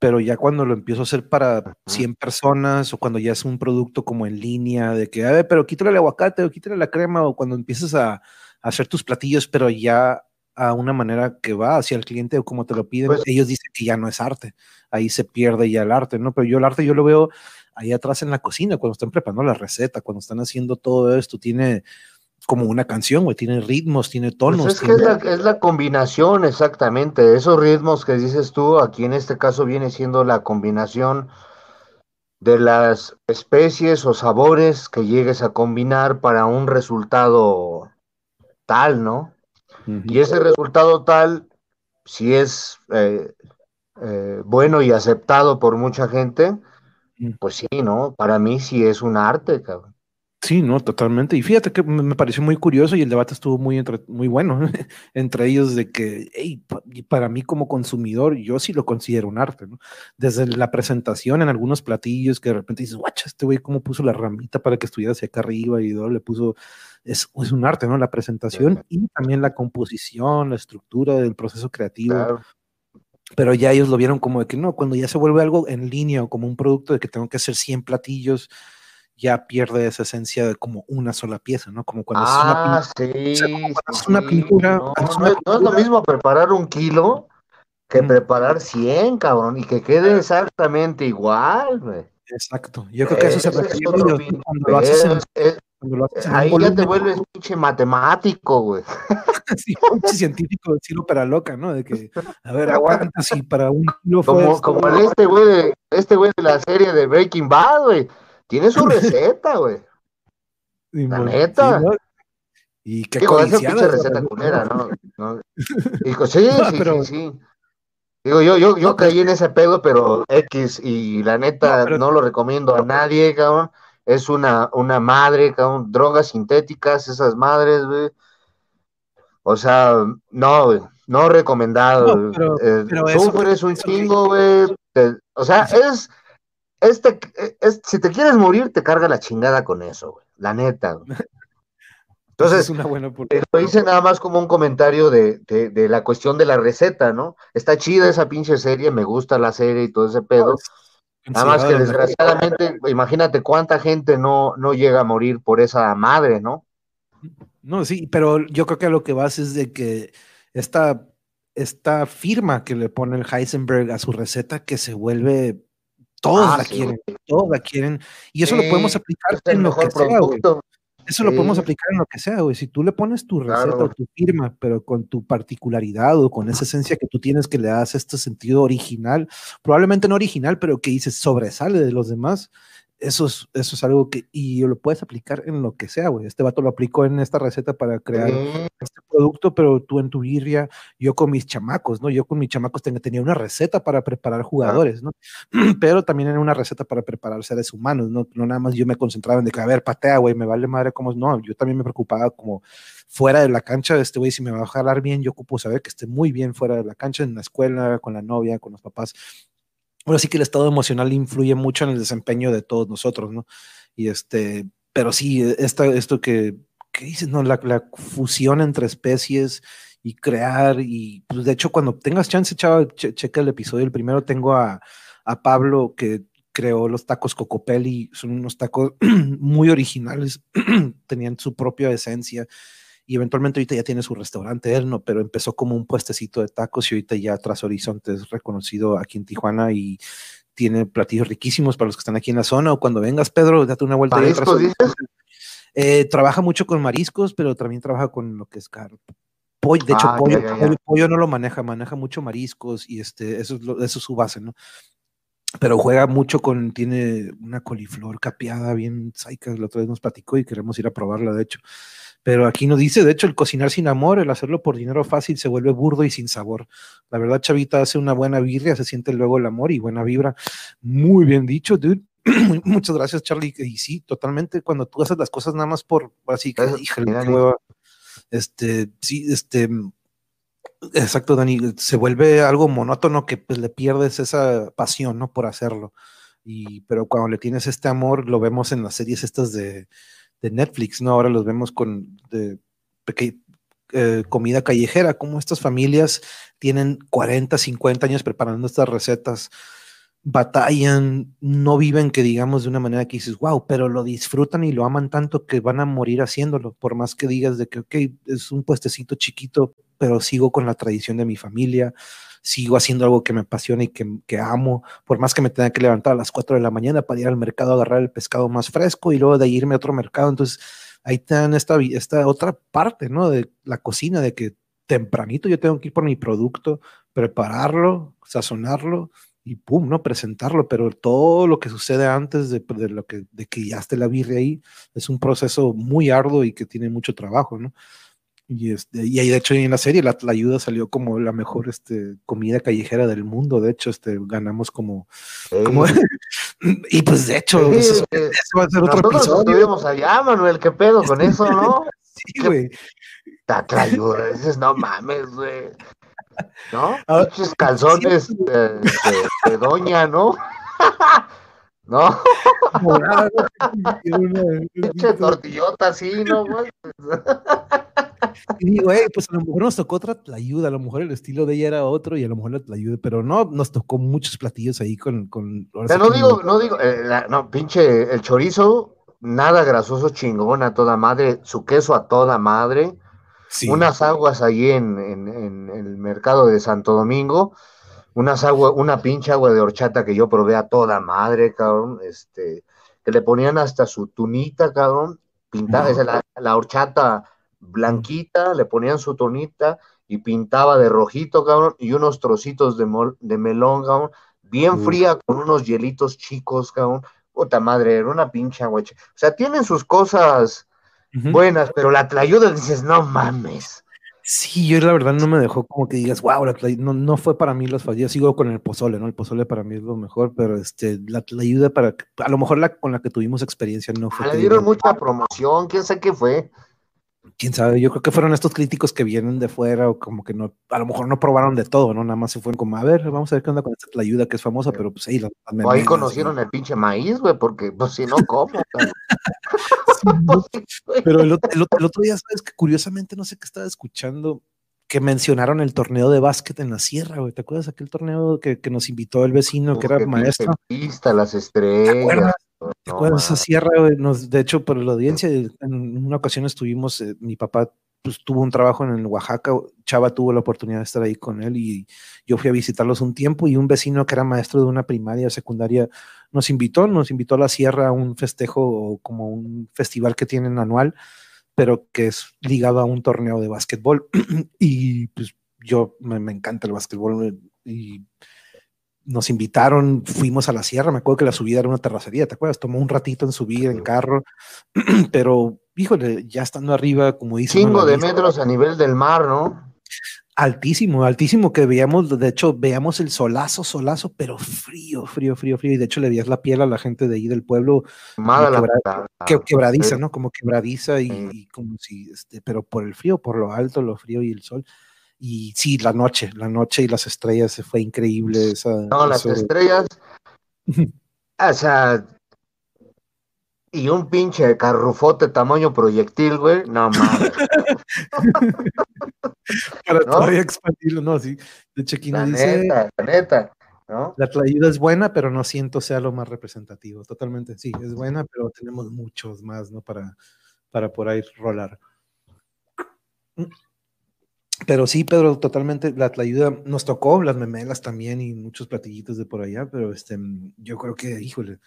pero ya cuando lo empiezo a hacer para 100 personas o cuando ya es un producto como en línea, de que, a ver, pero quítale el aguacate o quítale la crema, o cuando empiezas a, hacer tus platillos, pero ya a una manera que va hacia el cliente o como te lo piden, pues ellos dicen que ya no es arte, ahí se pierde ya el arte, ¿no? Pero yo el arte yo lo veo ahí atrás en la cocina, cuando están preparando la receta, cuando están haciendo todo esto, tiene como una canción, güey, tiene ritmos, tiene pues tonos. es que es la, combinación, exactamente. Esos ritmos que dices tú, aquí en este caso viene siendo la combinación de las especies o sabores que llegues a combinar para un resultado tal, ¿no? Y ese resultado tal, si es eh, eh, bueno y aceptado por mucha gente, pues sí, ¿no? Para mí sí es un arte, cabrón. Sí, no, totalmente. Y fíjate que me pareció muy curioso y el debate estuvo muy, muy bueno entre ellos de que, hey, para mí como consumidor, yo sí lo considero un arte, ¿no? Desde la presentación en algunos platillos que de repente dices, guacha, este güey cómo puso la ramita para que estuviera hacia acá arriba y le puso, es, es, un arte, ¿no? La presentación y también la composición, la estructura del proceso creativo. Pero ya ellos lo vieron como de que no, cuando ya se vuelve algo en línea o como un producto de que tengo que hacer 100 platillos, ya pierde esa esencia de como una sola pieza, ¿no? Como cuando ah, es una, pintura. No, es, lo mismo preparar un kilo que preparar 100, cabrón, y que quede exactamente igual, güey. Exacto. Yo creo que eso se refiere cuando lo haces en, Ahí ya te vuelves pinche matemático, güey. sí, pinche científico decirlo para loca, ¿no? De que, a ver, aguanta si para un kilo fue Como, como este güey, este güey de la serie de Breaking Bad, güey tiene su receta, güey. La neta. Y qué Digo, esa pinche receta culera, ¿no? ¿no? Digo, sí, sí, sí, sí. Digo, yo, yo, yo caí en ese pedo, pero X, y la neta no, lo recomiendo a nadie, cabrón. Es una, una madre, cabrón, drogas sintéticas, esas madres, güey. O sea, no, güey, no recomendado. No, pero, eh, sufres un chingo, güey. O sea, es este, es, si te quieres morir, te carga la chingada con eso, güey. La neta, güey. Entonces, es una buena eh, lo hice nada más como un comentario de, de, la cuestión de la receta, ¿no? Está chida esa pinche serie, me gusta la serie y todo ese pedo. nada más que desgraciadamente, imagínate cuánta gente no, no llega a morir por esa madre, ¿no? No, sí, pero yo creo que lo que vas es de que esta, esta firma que le pone el Heisenberg a su receta que se vuelve todos ah, la quieren, todos la quieren. Y eso lo podemos aplicar en lo que sea, güey. Eso lo podemos aplicar en lo que sea, güey. Si tú le pones tu receta o tu firma, pero con tu particularidad o con esa esencia que tú tienes que le das este sentido original, probablemente no original, pero que dices sobresale de los demás, eso es, eso es algo que, y lo puedes aplicar en lo que sea, güey. Este vato lo aplicó en esta receta para crear este producto, pero tú en tu birria, yo con mis chamacos, ¿no? Yo con mis chamacos tenía una receta para preparar jugadores, ¿no? Pero también era una receta para preparar seres humanos, ¿no? No nada más yo me concentraba en de que, a ver, patea, güey, me vale madre cómo es. No, yo también me preocupaba como fuera de la cancha, este güey, si me va a jalar bien, yo ocupo saber que esté muy bien fuera de la cancha, en la escuela, con la novia, con los papás ahora sí que el estado emocional influye mucho en el desempeño de todos nosotros, ¿no? Y este, pero sí, esta, esto que, que dices, ¿no? La, la, fusión entre especies y crear, y pues de hecho, cuando tengas chance, chava, checa el episodio, el primero tengo a, a Pablo que creó los tacos Cocopelli, son unos tacos muy originales, tenían su propia esencia y eventualmente ahorita ya tiene su restaurante él, ¿no? Pero empezó como un puestecito de tacos y ahorita ya tras Horizonte es reconocido aquí en Tijuana y tiene platillos riquísimos para los que están aquí en la zona o cuando vengas, Pedro, date una vuelta. ¿Mariscos dices? Eh, trabaja mucho con mariscos, pero también trabaja con lo que es caro. Pollo, de hecho, ah, pollo, no lo maneja, maneja mucho mariscos y este, eso es, eso es su base, ¿no? pero juega mucho con, tiene una coliflor capeada bien saica, la otra vez nos platicó y queremos ir a probarla, de hecho. Pero aquí nos dice, de hecho, el cocinar sin amor, el hacerlo por dinero fácil, se vuelve burdo y sin sabor. La verdad, Chavita hace una buena birria, se siente luego el amor y buena vibra. Muy bien dicho, dude. Muchas gracias, Charlie. Y sí, totalmente, cuando tú haces las cosas nada más por, así que, híjole, este, sí, este, exacto, Dani, se vuelve algo monótono que pues le pierdes esa pasión, ¿no? Por hacerlo. Y, pero cuando le tienes este amor, lo vemos en las series estas de, de Netflix, ¿no? Ahora los vemos con de, eh, comida callejera, como estas familias tienen 40, 50 años preparando estas recetas, batallan, no viven que digamos de una manera que dices, wow, pero lo disfrutan y lo aman tanto que van a morir haciéndolo, por más que digas de que, ok, es un puestecito chiquito, pero sigo con la tradición de mi familia, sigo haciendo algo que me apasiona y que, amo, por más que me tenga que levantar a las 4 de la mañana para ir al mercado a agarrar el pescado más fresco y luego de irme a otro mercado. Entonces, ahí está esta, esta otra parte, ¿no? De la cocina, de que tempranito yo tengo que ir por mi producto, prepararlo, sazonarlo y pum, ¿no? Presentarlo, pero todo lo que sucede antes de, de, lo que, de que ya esté la birria ahí es un proceso muy arduo y que tiene mucho trabajo, ¿no? Y, este, y ahí, de hecho, en la serie, la ayuda salió como la mejor este, comida callejera del mundo. De hecho, este, ganamos como. como y pues, de hecho, eso, va a ser otro nosotros episodio. estuvimos allá, Manuel, ¿qué pedo con eso, no? sí, güey. ayuda, dices, no mames, güey. ¿No? Muchos calzones de, de doña, ¿no? ¿no? Pinche tortillota así, ¿no, güey? Y güey, pues a lo mejor nos tocó otra ayuda, a lo mejor el estilo de ella era otro y a lo mejor la ayuda, pero no, nos tocó muchos platillos ahí con... con no digo, no digo, eh, no, pinche, el chorizo, nada grasoso, chingón a toda madre, su queso a toda madre, unas aguas ahí en, en, en el mercado de Santo Domingo, unas agua, una pinche agua de horchata que yo probé a toda madre, cabrón, este, que le ponían hasta su tunita, cabrón, pintada, la, la, horchata blanquita, le ponían su tunita y pintaba de rojito, cabrón, y unos trocitos de, de melón, cabrón, bien fría con unos hielitos chicos, cabrón, puta madre, era una pinche agua. O sea, tienen sus cosas buenas, pero la tlayuda dices, no mames. Sí, yo la verdad no me dejó como que digas, wow, no, no fue para mí los fallos. Sigo con el pozole, ¿no? El pozole para mí es lo mejor, pero este, la, ayuda para, a lo mejor la con la que tuvimos experiencia no fue. Ah, le dieron mucha promoción, quién sabe qué fue quién sabe, yo creo que fueron estos críticos que vienen de fuera o como que no, a lo mejor no probaron de todo, ¿no? Nada más se fueron como, a ver, vamos a ver qué onda con esta ayuda que es famosa, pero pues ahí la, ahí conocieron el pinche maíz, güey, porque pues si no, ¿cómo? pero el, otro día, ¿sabes? Que curiosamente no sé qué estaba escuchando, que mencionaron el torneo de básquet en la sierra, güey. ¿Te acuerdas aquel torneo que, que nos invitó el vecino, que era maestro? Pista, las estrellas. ¿Te acuerdas esa sierra? Nos, de hecho, por la audiencia, en una ocasión estuvimos, eh, mi papá pues, tuvo un trabajo en Oaxaca, Chava tuvo la oportunidad de estar ahí con él y yo fui a visitarlos un tiempo y un vecino que era maestro de una primaria, secundaria, nos invitó, nos invitó a la sierra a un festejo como un festival que tienen anual, pero que es ligado a un torneo de básquetbol y pues yo me, me encanta el básquetbol eh, y nos invitaron, fuimos a la sierra, me acuerdo que la subida era una terracería, ¿te acuerdas? Tomó un ratito en subir en carro, pero híjole, ya estando arriba, como dice. Cinco de metros a nivel del mar, ¿no? Altísimo, altísimo, que veíamos, de hecho, veíamos el solazo, solazo, pero frío, frío, frío, frío, y de hecho le veías la piel a la gente de ahí del pueblo, quebradiza, ¿no? Como quebradiza y, y, como si, este, pero por el frío, por lo alto, lo frío y el sol. Y sí, la noche, la noche y las estrellas, se fue increíble esa. No, las estrellas. o sea. Y un pinche carrufote tamaño proyectil, güey. No mames. Para todavía expandirlo, no, sí. De dice. Neta, la neta. ¿No? La traída es buena, pero no siento sea lo más representativo. Totalmente, sí, es buena, pero tenemos muchos más, ¿no? Para, para por ahí rolar. Pero sí, Pedro, totalmente, la ayuda nos tocó, las memelas también y muchos platillitos de por allá, pero este, yo creo que, híjole,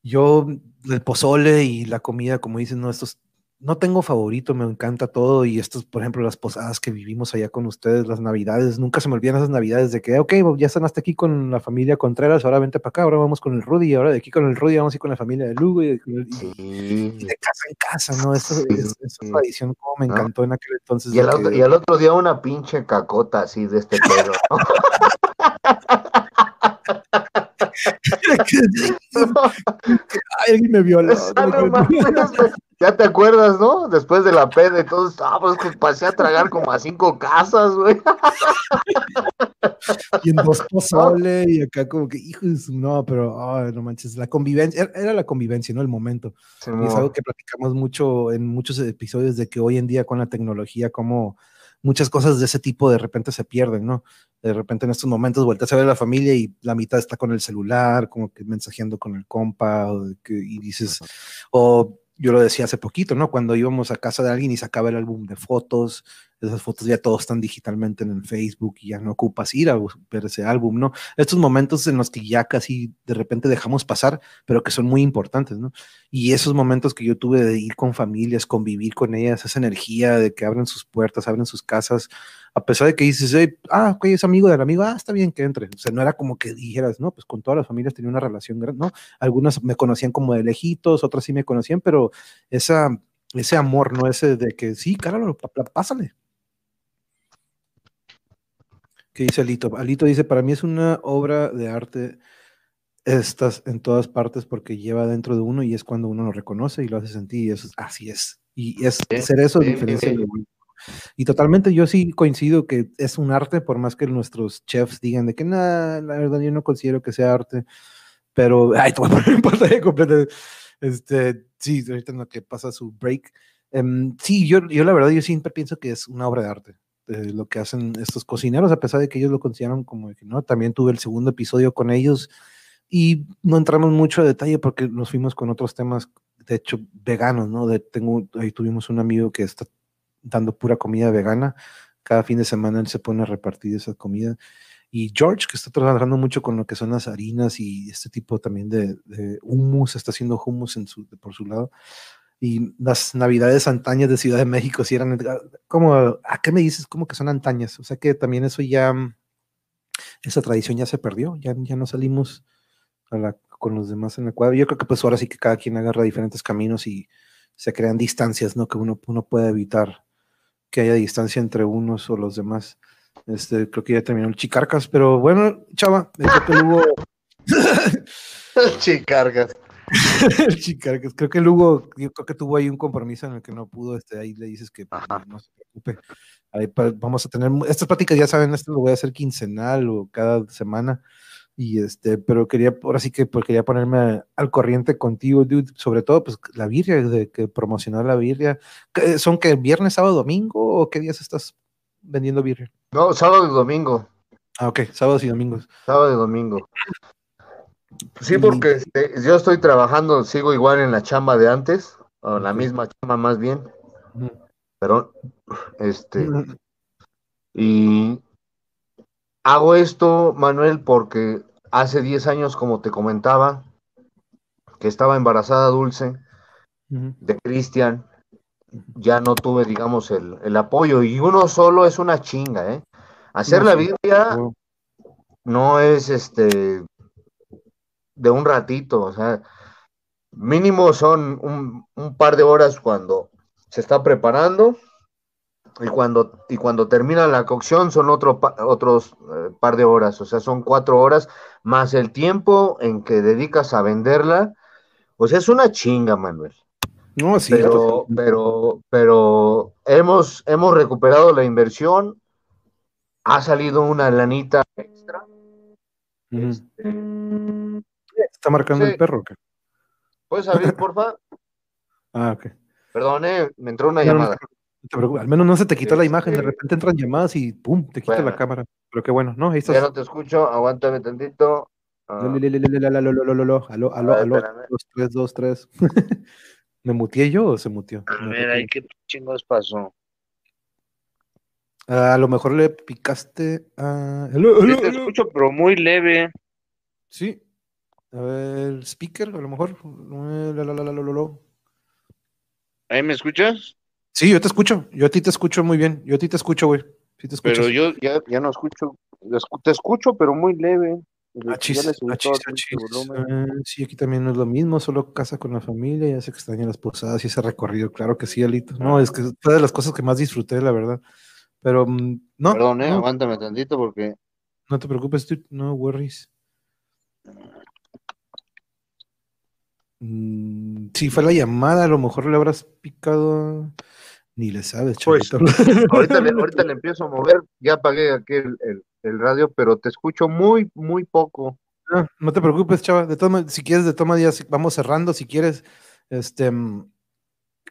yo, el pozole y la comida, como dicen, no, estos no tengo favorito, me encanta todo y estos, por ejemplo, las posadas que vivimos allá con ustedes, las navidades, nunca se me olvidan esas navidades de que, ok, ya están hasta aquí con la familia Contreras, ahora vente para acá, ahora vamos con el Rudy, ahora de aquí con el Rudy vamos a ir con la familia de Lugo y, de casa en casa, ¿no? Esa, es, tradición como me encantó en aquel entonces. Y, el otro, y otro día una pinche cacota así de este pedo, ¿no? alguien me violó. ya te acuerdas, ¿no? Después de la peda y todo, ah, pues que pasé a tragar como a cinco casas, güey. y en dos pozole, y acá como que, hijos, no, pero, no manches, la convivencia, era la convivencia, ¿no? El momento. y es algo que platicamos mucho en muchos episodios de que hoy en día con la tecnología, como muchas cosas de ese tipo de repente se pierden, ¿no? De repente en estos momentos vueltas a ver a la familia y la mitad está con el celular, como que mensajeando con el compa, y dices, o yo lo decía hace poquito, ¿no? Cuando íbamos a casa de alguien y sacaba el álbum de fotos, esas fotos ya todos están digitalmente en el Facebook y ya no ocupas ir a ver ese álbum, ¿no? Estos momentos en los que ya casi de repente dejamos pasar, pero que son muy importantes, ¿no? Y esos momentos que yo tuve de ir con familias, convivir con ellas, esa energía de que abren sus puertas, abren sus casas, a pesar de que dices, ah, ok, es amigo del amigo, ah, está bien que entre. O sea, no era como que dijeras, no, pues con todas las familias tenía una relación grande, ¿no? Algunas me conocían como de lejitos, otras sí me conocían, pero esa ese amor, no ese de que sí, cáralo, pásale. ¿Qué dice Alito? Alito dice, para mí es una obra de arte estas en todas partes porque lleva dentro de uno y es cuando uno lo reconoce y lo hace sentir y eso, así es. Y es ser eso diferencia y totalmente yo sí coincido que es un arte, por más que nuestros chefs digan de que nada, la verdad yo no considero que sea arte, pero, ay, te voy a poner en pantalla completa. Este, sí, ahorita en lo que pasa su break. Um, sí, yo, yo la verdad, yo siempre pienso que es una obra de arte. Eh, lo que hacen estos cocineros, a pesar de que ellos lo consideran como que no, también tuve el segundo episodio con ellos y no entramos mucho a detalle porque nos fuimos con otros temas, de hecho, veganos, ¿no? De, tengo, ahí tuvimos un amigo que está dando pura comida vegana. Cada fin de semana él se pone a repartir esa comida. Y George, que está trabajando mucho con lo que son las harinas y este tipo también de, de hummus, está haciendo hummus en su, por su lado. Y las navidades antañas de Ciudad de México, si eran, como, ¿a qué me dices? Como que son antañas. O sea que también eso ya, esa tradición ya se perdió, ya, ya no salimos la, con los demás en el cuadro. Yo creo que pues ahora sí que cada quien agarra diferentes caminos y se crean distancias, ¿no? Que uno, uno puede evitar que haya distancia entre unos o los demás. Este, creo que ya terminó el Chicarcas, pero bueno, chava, creo que Lugo. Chicarcas. el Chicarcas. Creo que Lugo, yo creo que tuvo ahí un compromiso en el que no pudo, este, ahí le dices que pues, no, se preocupe. Ahí vamos a tener, estas pláticas ya saben, esto lo voy a hacer quincenal o cada semana. Y este, pero quería, ahora sí que pues, quería ponerme al corriente contigo, dude, sobre todo, pues la birria, de que promocionar la birria. ¿Son que viernes, sábado, domingo o qué días estás vendiendo birria? No, sábado y domingo. Ah, ok, sábados y domingos. Sábado y domingo. Sí, porque este, yo estoy trabajando, sigo igual en la chamba de antes, o la misma chamba más bien. Pero, este, y hago esto, Manuel, porque hace 10 años, como te comentaba, que estaba embarazada Dulce de Cristian, ya no tuve, digamos, el, apoyo. Y uno solo es una chinga, ¿eh? Hacer la Biblia no es este de un ratito, o sea, mínimo son un, un par de horas cuando se está preparando y cuando, y cuando termina la cocción son otro otros eh, par de horas, o sea, son cuatro horas más el tiempo en que dedicas a venderla. O sea, es una chinga, Manuel. No, sí. Pero, pero, pero hemos, hemos recuperado la inversión. Ha salido una lanita extra. Este, Está marcando el perro. ¿qué? ¿Puedes abrir, porfa? ah, ok. Perdón, eh, me entró una llamada. Al menos no se te quitó la imagen, de repente entran llamadas y pum, te quita la cámara. Pero qué bueno, ¿no? Ahí Ya no te escucho, aguántame tantito. Aló, aló, aló, aló, dos, tres, dos, tres. ¿Me mutié yo o se mutió? A ver, ahí qué chingos pasó. A lo mejor le picaste a. Sí te escucho, pero muy leve. Sí. A ver, speaker, a lo mejor. ¿Ahí me escuchas? Sí, yo te escucho. Yo a ti te escucho muy bien. Yo a ti te escucho, güey. Sí te pero yo ya, ya no escucho. Te escucho, pero muy leve. Achis, achis, achis. Ah, sí, aquí también no es lo mismo, solo casa con la familia, ya se extrañan las posadas y ese recorrido, claro que sí, Alito. No, es que fue de las cosas que más disfruté, la verdad. Pero mm, no. Perdón, eh, no, aguántame tantito porque. No te preocupes, tú, no worries. Mm, si fue la llamada, a lo mejor le habrás picado. Ni le sabes, pues, ahorita, le, ahorita le empiezo a mover, ya apagué aquí el, el, el radio, pero te escucho muy, muy poco. No, no te preocupes, chava. De todas si quieres, de toma días, vamos cerrando, si quieres. Este, mm,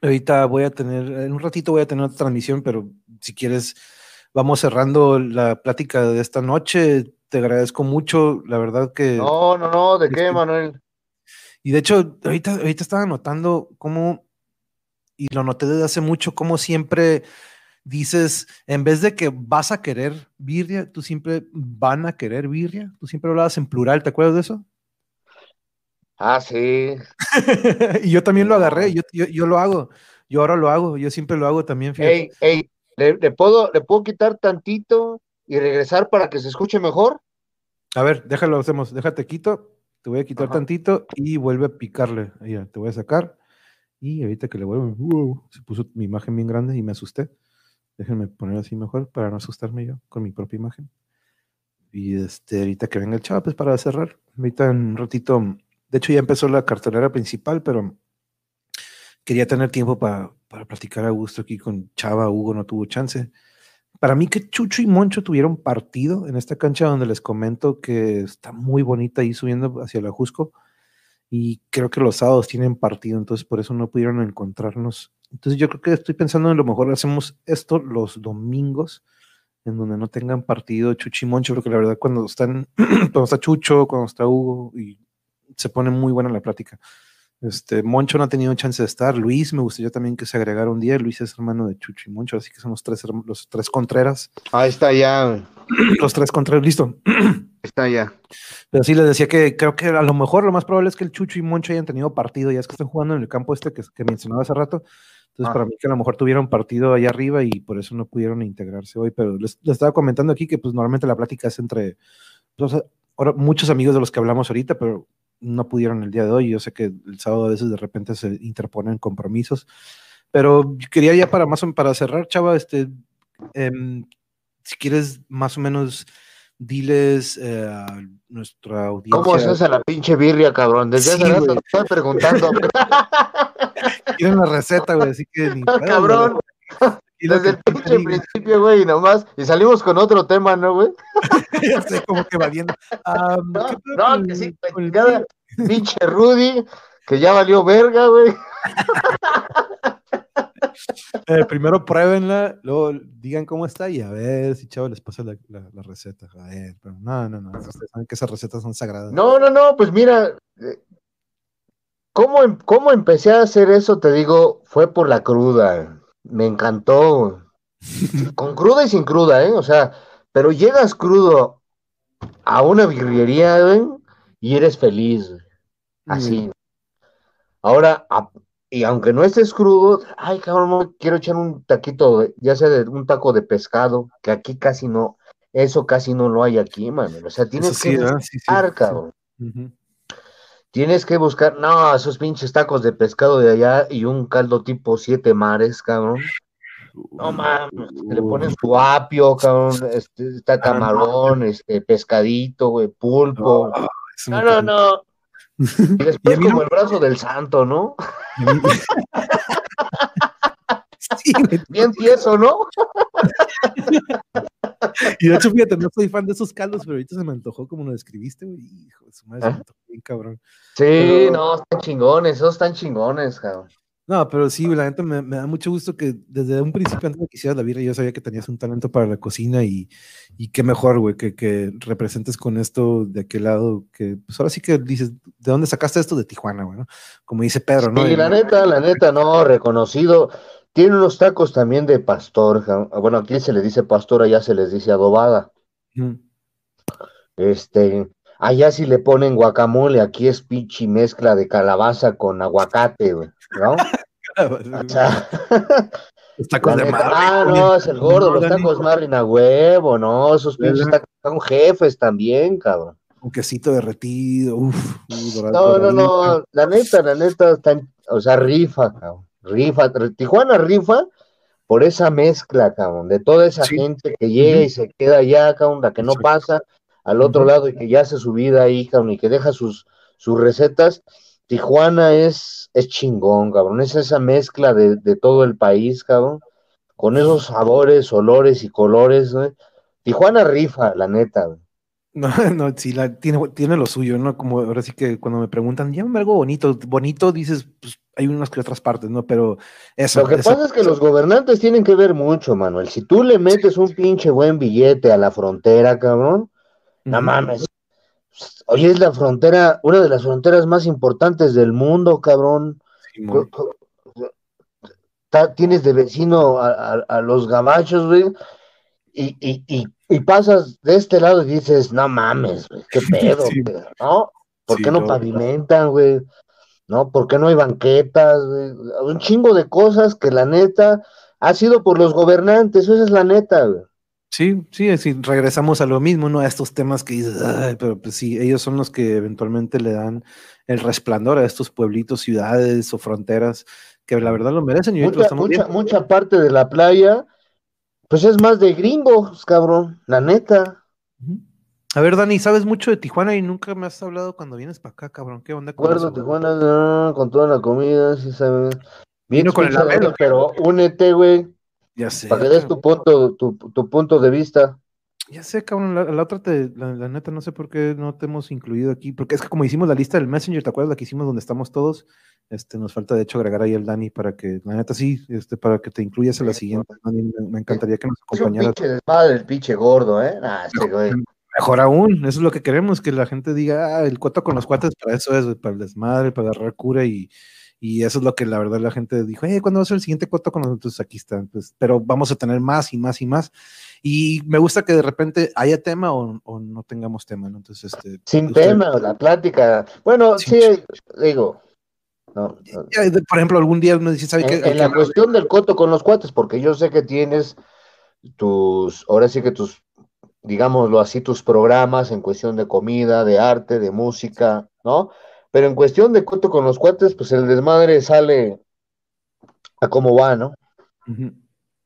ahorita voy a tener, en un ratito voy a tener otra transmisión, pero si quieres, vamos cerrando la plática de esta noche. Te agradezco mucho, la verdad que. No, no, no, ¿de qué, Manuel? Y de hecho, ahorita, ahorita estaba notando cómo, y lo noté desde hace mucho, cómo siempre dices, en vez de que vas a querer birria, tú siempre van a querer birria. Tú siempre hablabas en plural, ¿te acuerdas de eso? Ah, sí. y yo también lo agarré, yo, yo, yo, lo hago, yo ahora lo hago, yo siempre lo hago también. Fíjate. Ey, ey, ¿le, le, puedo, ¿le puedo quitar tantito y regresar para que se escuche mejor? A ver, déjalo, hacemos, déjate quito, te voy a quitar Ajá. tantito y vuelve a picarle. Mira, te voy a sacar Y ahorita que le vuelvo, wow, se puso mi imagen bien grande y me asusté. Déjenme poner así mejor para no asustarme yo con mi propia imagen. Y este, ahorita que venga el chavo, pues para cerrar, ahorita en un ratito, de hecho ya empezó la cartelera principal, pero quería tener tiempo para, para platicar a gusto aquí con Chava, Hugo no tuvo chance. Para mí que Chucho y Moncho tuvieron partido en esta cancha donde les comento que está muy bonita ahí subiendo hacia la Jusco y creo que los sábados tienen partido, entonces por eso no pudieron encontrarnos. Entonces yo creo que estoy pensando en lo mejor hacemos esto los domingos, en donde no tengan partido Chucho y Moncho, porque la verdad cuando están, cuando está Chucho, cuando está Hugo, y se pone muy buena la plática. Este, Moncho no ha tenido chance de estar. Luis, me gustaría también que se agregara un día. Luis es hermano de Chucho y Moncho, así que son los tres, los tres Contreras. Ahí está ya. Los tres Contreras, listo. Está ya. Pero sí les decía que creo que a lo mejor lo más probable es que el Chucho y Moncho hayan tenido partido, ya es que están jugando en el campo este que, que mencionaba hace rato. Entonces, Ah. para mí que a lo mejor tuvieron partido allá arriba y por eso no pudieron integrarse hoy. Pero les, les estaba comentando aquí que pues normalmente la plática es entre pues, ahora, muchos amigos de los que hablamos ahorita, pero no pudieron el día de hoy. Yo sé que el sábado a veces de repente se interponen compromisos. Pero quería ya para más o- para cerrar, Chava, este, em, si quieres más o menos diles eh, a nuestra audiencia. ¿Cómo se hace la pinche birria, cabrón? Desde Sí, hace rato te estoy preguntando. Quieren la receta, güey, así que ni pedo, cabrón. lo Desde el pinche principio, güey, y nomás. Y salimos con otro tema, ¿no, güey? Ya sé, como que va viendo. Am, No, ¿qué pedo no, que sí, el pinche Rudy, que ya valió verga, güey. Eh, primero pruébenla, luego digan cómo está y a ver si chavo les pasa la, la- la receta. A ver, pero no, no, no. Ustedes saben que esas recetas son sagradas. No, no, no, pues mira, eh, ¿cómo, em- cómo empecé a hacer eso? Te digo, fue por la cruda. Me encantó. Con cruda y sin cruda, ¿eh? O sea, pero llegas crudo a una birrería, y eres feliz. Así. Ahora, a- y aunque no estés crudo, ay, cabrón, quiero echar un taquito, de- ya sea de un taco de pescado, que aquí casi no, eso casi no lo hay aquí, mano. O sea, tienes sí, que sí, buscar, sí. cabrón. Tienes que buscar, no, esos pinches tacos de pescado de allá y un caldo tipo siete mares, cabrón. No mames, le ponen su apio, cabrón, este, está camarón, este, pescadito, güey, pulpo. Es No, no, no. Y Y después mí como no- el brazo del santo, ¿no? Y mí- Sí. Bien tieso, ¿no? Y de hecho, fíjate, no soy fan de esos caldos, pero ahorita se me antojó como lo describiste, güey. Hijo de su madre, se me antojó bien cabrón. Sí, Pero- no, están chingones, esos están chingones, cabrón. No, pero sí, la neta me, me da mucho gusto que desde un principio, antes de que hicieras la birra, yo sabía que tenías un talento para la cocina y, y qué mejor, güey, que, que representes con esto de aquel lado, que pues ahora sí que dices, ¿de dónde sacaste esto? De Tijuana, güey, ¿no? Como dice Pedro, ¿no? Sí, la neta, la neta, no, reconocido. Tiene unos tacos también de pastor. Bueno, aquí se le dice pastor, allá se les dice adobada. Este, allá sí le ponen guacamole, aquí es pichi mezcla de calabaza con aguacate, güey, ¿no? O sea, Los tacos la de ah, no, es el gordo, los tacos Marlin a huevo, no, esos pinches tacos son jefes también, cabrón. Un quesito derretido, uff. No, no, no, la neta, la neta, están, o sea, rifa, cabrón, rifa, Tijuana rifa por esa mezcla, cabrón, de toda esa Sí. gente que llega y se queda allá, cabrón, la que no pasa al otro lado y que ya hace su vida ahí, cabrón, y que deja sus, sus recetas. Tijuana es, es chingón, cabrón, es esa mezcla de, de todo el país, cabrón, con esos sabores, olores y colores. Tijuana rifa, la neta, güey. No, no, sí, la, tiene, tiene lo suyo, ¿no? Como ahora sí que cuando me preguntan, llámame algo bonito, bonito dices, pues hay unas que otras partes, ¿no? Pero eso. Lo que eso- pasa es que los gobernantes tienen que ver mucho, Manuel. Si tú le metes un pinche buen billete a la frontera, cabrón, no mames. Oye, es la frontera, una de las fronteras más importantes del mundo, cabrón. Tienes de vecino a, a- a los gabachos, güey, y, y, y, y pasas de este lado y dices, no mames, güey, qué pedo, Sí. güey, ¿no? ¿Por Sí, qué no no. pavimentan, güey? ¿No? ¿Por qué no hay banquetas, güey? Un chingo de cosas que la neta ha sido por los gobernantes, esa es la neta, güey. Sí, sí, sí, regresamos a lo mismo, ¿no? A estos temas que dices, pero pues sí, ellos son los que eventualmente le dan el resplandor a estos pueblitos, ciudades o fronteras que la verdad lo merecen. Y mucha, mucha, mucha, parte de la playa, pues es más de gringos, cabrón, la neta. A ver, Dani, sabes mucho de Tijuana y nunca me has hablado cuando vienes para acá, cabrón. ¿Qué onda? Con Tijuana con toda la comida, sí sabes. Vino con el pero únete, güey. Ya sé. Para que des tu punto, tu, tu punto de vista. Ya sé, cabrón, la, otra, te, la, neta, no sé por qué no te hemos incluido aquí, porque es que como hicimos la lista del Messenger, ¿te acuerdas la que hicimos donde estamos todos? Este, nos falta de hecho agregar ahí el Dani para que, la neta sí, este, para que te incluyas en la siguiente. me, encantaría que nos acompañaras. Es un pinche desmadre el pinche gordo, ¿eh? este güey. Mejor aún, eso es lo que queremos, que la gente diga, ah, el cuento con los cuates, para eso es, para el desmadre, para agarrar cura y, y eso es lo que la verdad la gente dijo, eh, ¿cuándo va a ser el siguiente cuento con nosotros? Aquí está, pues, pero vamos a tener más y más y más. Y me gusta que de repente haya tema o, no tengamos tema, ¿no? Entonces, este. Sin tema, la plática. Bueno, sí, digo. por ejemplo, algún día me dice, ¿sabe en, En la cuestión del coto con los cuates, porque yo sé que tienes tus, ahora sí que tus, digámoslo así, tus programas en cuestión de comida, de arte, de música, ¿no? Pero en cuestión de coto con los cuates, pues el desmadre sale a cómo va, ¿no?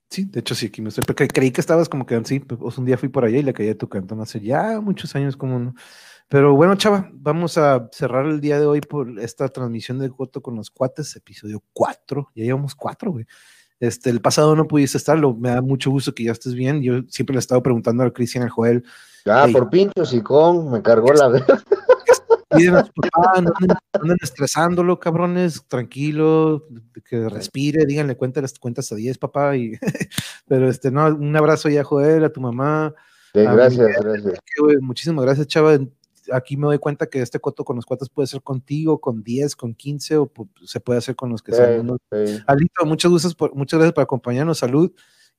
Sí, de hecho sí, aquí me estoy, porque creí que estabas como que sí, pues un día fui por allá y le caí a tu cantón hace ya muchos años como no. Pero bueno, chava, vamos a cerrar el día de hoy por esta transmisión de Coto con los cuates, episodio 4, ya llevamos 4, güey. Este, el pasado no pudiste estarlo, me da mucho gusto que ya estés bien. Yo siempre le he estado preguntando a Cristian, al Joel. Ya, por pinchos y con, me cargó la Piden papá, no anden, estresándolo, cabrones, tranquilo, que respire, díganle cuentas, cuentas a 10, papá. Y, pero este, no, un abrazo ya a Joel, a tu mamá. gracias, gracias. muchísimas gracias, chava. Aquí me doy cuenta que este coto con los cuates puede ser contigo, con 10, con 15, o se puede hacer con los que son. Alito, muchas gracias, por, muchas gracias por acompañarnos, salud.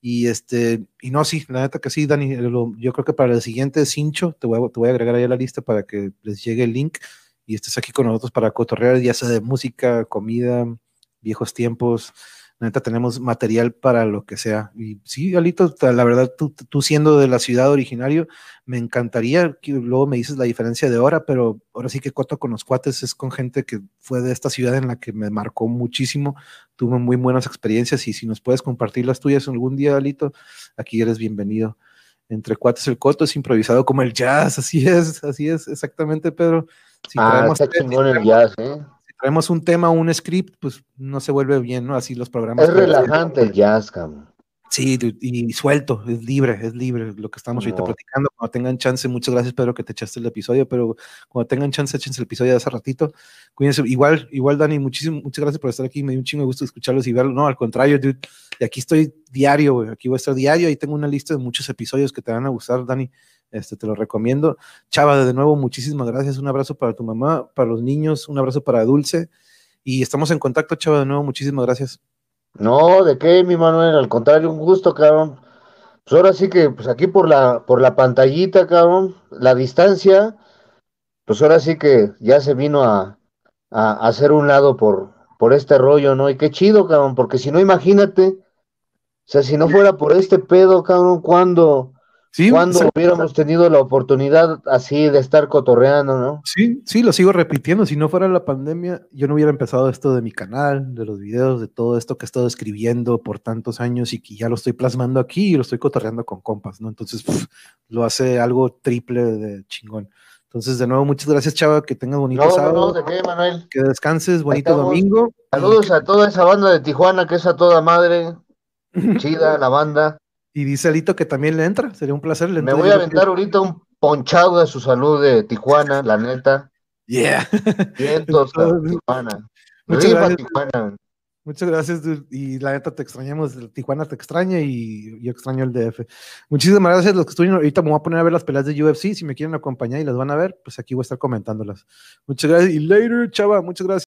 Y este, y no, sí, la neta que sí, Dani, yo creo que para el siguiente cincho te voy, a, te voy a agregar ahí a la lista para que les llegue el link y estés aquí con nosotros para cotorrear, ya sea de música, comida, viejos tiempos, neta tenemos material para lo que sea. Y sí, Alito, la verdad, tú, siendo de la ciudad originario, me encantaría que luego me dices la diferencia de hora, pero ahora sí que Coto con los cuates es con gente que fue de esta ciudad en la que me marcó muchísimo, tuve muy buenas experiencias y si nos puedes compartir las tuyas algún día, Alito, aquí eres bienvenido. Entre cuates el coto es improvisado como el jazz, así es, así es, exactamente, Pedro. Si ah, está chingón el jazz, ¿eh? Traemos un tema, un script, pues no se vuelve bien, ¿no? Así los programas. Es relajante el jazz, cabrón. Sí, y suelto, es libre, es libre lo que estamos ahorita platicando. Cuando tengan chance, muchas gracias, Pedro, que te echaste el episodio, pero cuando tengan chance, échense el episodio de hace ratito. Cuídense. Igual, igual, Dani, muchísimas, muchas gracias por estar aquí. Me dio un chingo de gusto escucharlos y verlos. No, al contrario, dude. Y aquí estoy diario, güey. Aquí voy a estar diario. Ahí tengo una lista de muchos episodios que te van a gustar, Dani. Este, te lo recomiendo. Chava, de nuevo, muchísimas gracias. Un abrazo para tu mamá, para los niños, un abrazo para Dulce. Y estamos en contacto, Chava, de nuevo. Muchísimas gracias. No, ¿de qué, mi Manuel? Al contrario, un gusto, cabrón. Pues ahora sí que, pues aquí por la, por la pantallita, cabrón, la distancia, pues ahora sí que ya se vino a, a, hacer un lado por, por este rollo, ¿no? Y qué chido, cabrón, porque si no, imagínate, o sea, si no fuera por este pedo, cabrón, ¿cuándo, cuando hubiéramos tenido la oportunidad así de estar cotorreando, ¿no? Sí, sí, lo sigo repitiendo. Si no fuera la pandemia, yo no hubiera empezado esto de mi canal, de los videos, de todo esto que he estado escribiendo por tantos años y que ya lo estoy plasmando aquí y lo estoy cotorreando con compas, ¿no? Entonces, lo hace algo triple de chingón. Entonces, de nuevo, muchas gracias, Chava, que tengas bonito sábado. No, ¿de qué, Manuel? Que descanses, bonito domingo. Saludos a toda esa banda de Tijuana, que es a toda madre. Chida, la banda. Y dice Alito que también le entra, sería un placer. Le Me voy a aventar ahorita un ponchado de su salud de Tijuana, la neta. Yeah. Vientos, Tijuana. Muchas gracias. Tijuana. Muchas gracias, y la neta te extrañamos, Tijuana te extraña y yo extraño el DF. Muchísimas gracias los que estuvieron, ahorita me voy a poner a ver las peleas de UFC, si me quieren acompañar y las van a ver, pues aquí voy a estar comentándolas. Muchas gracias y later, chava, muchas gracias.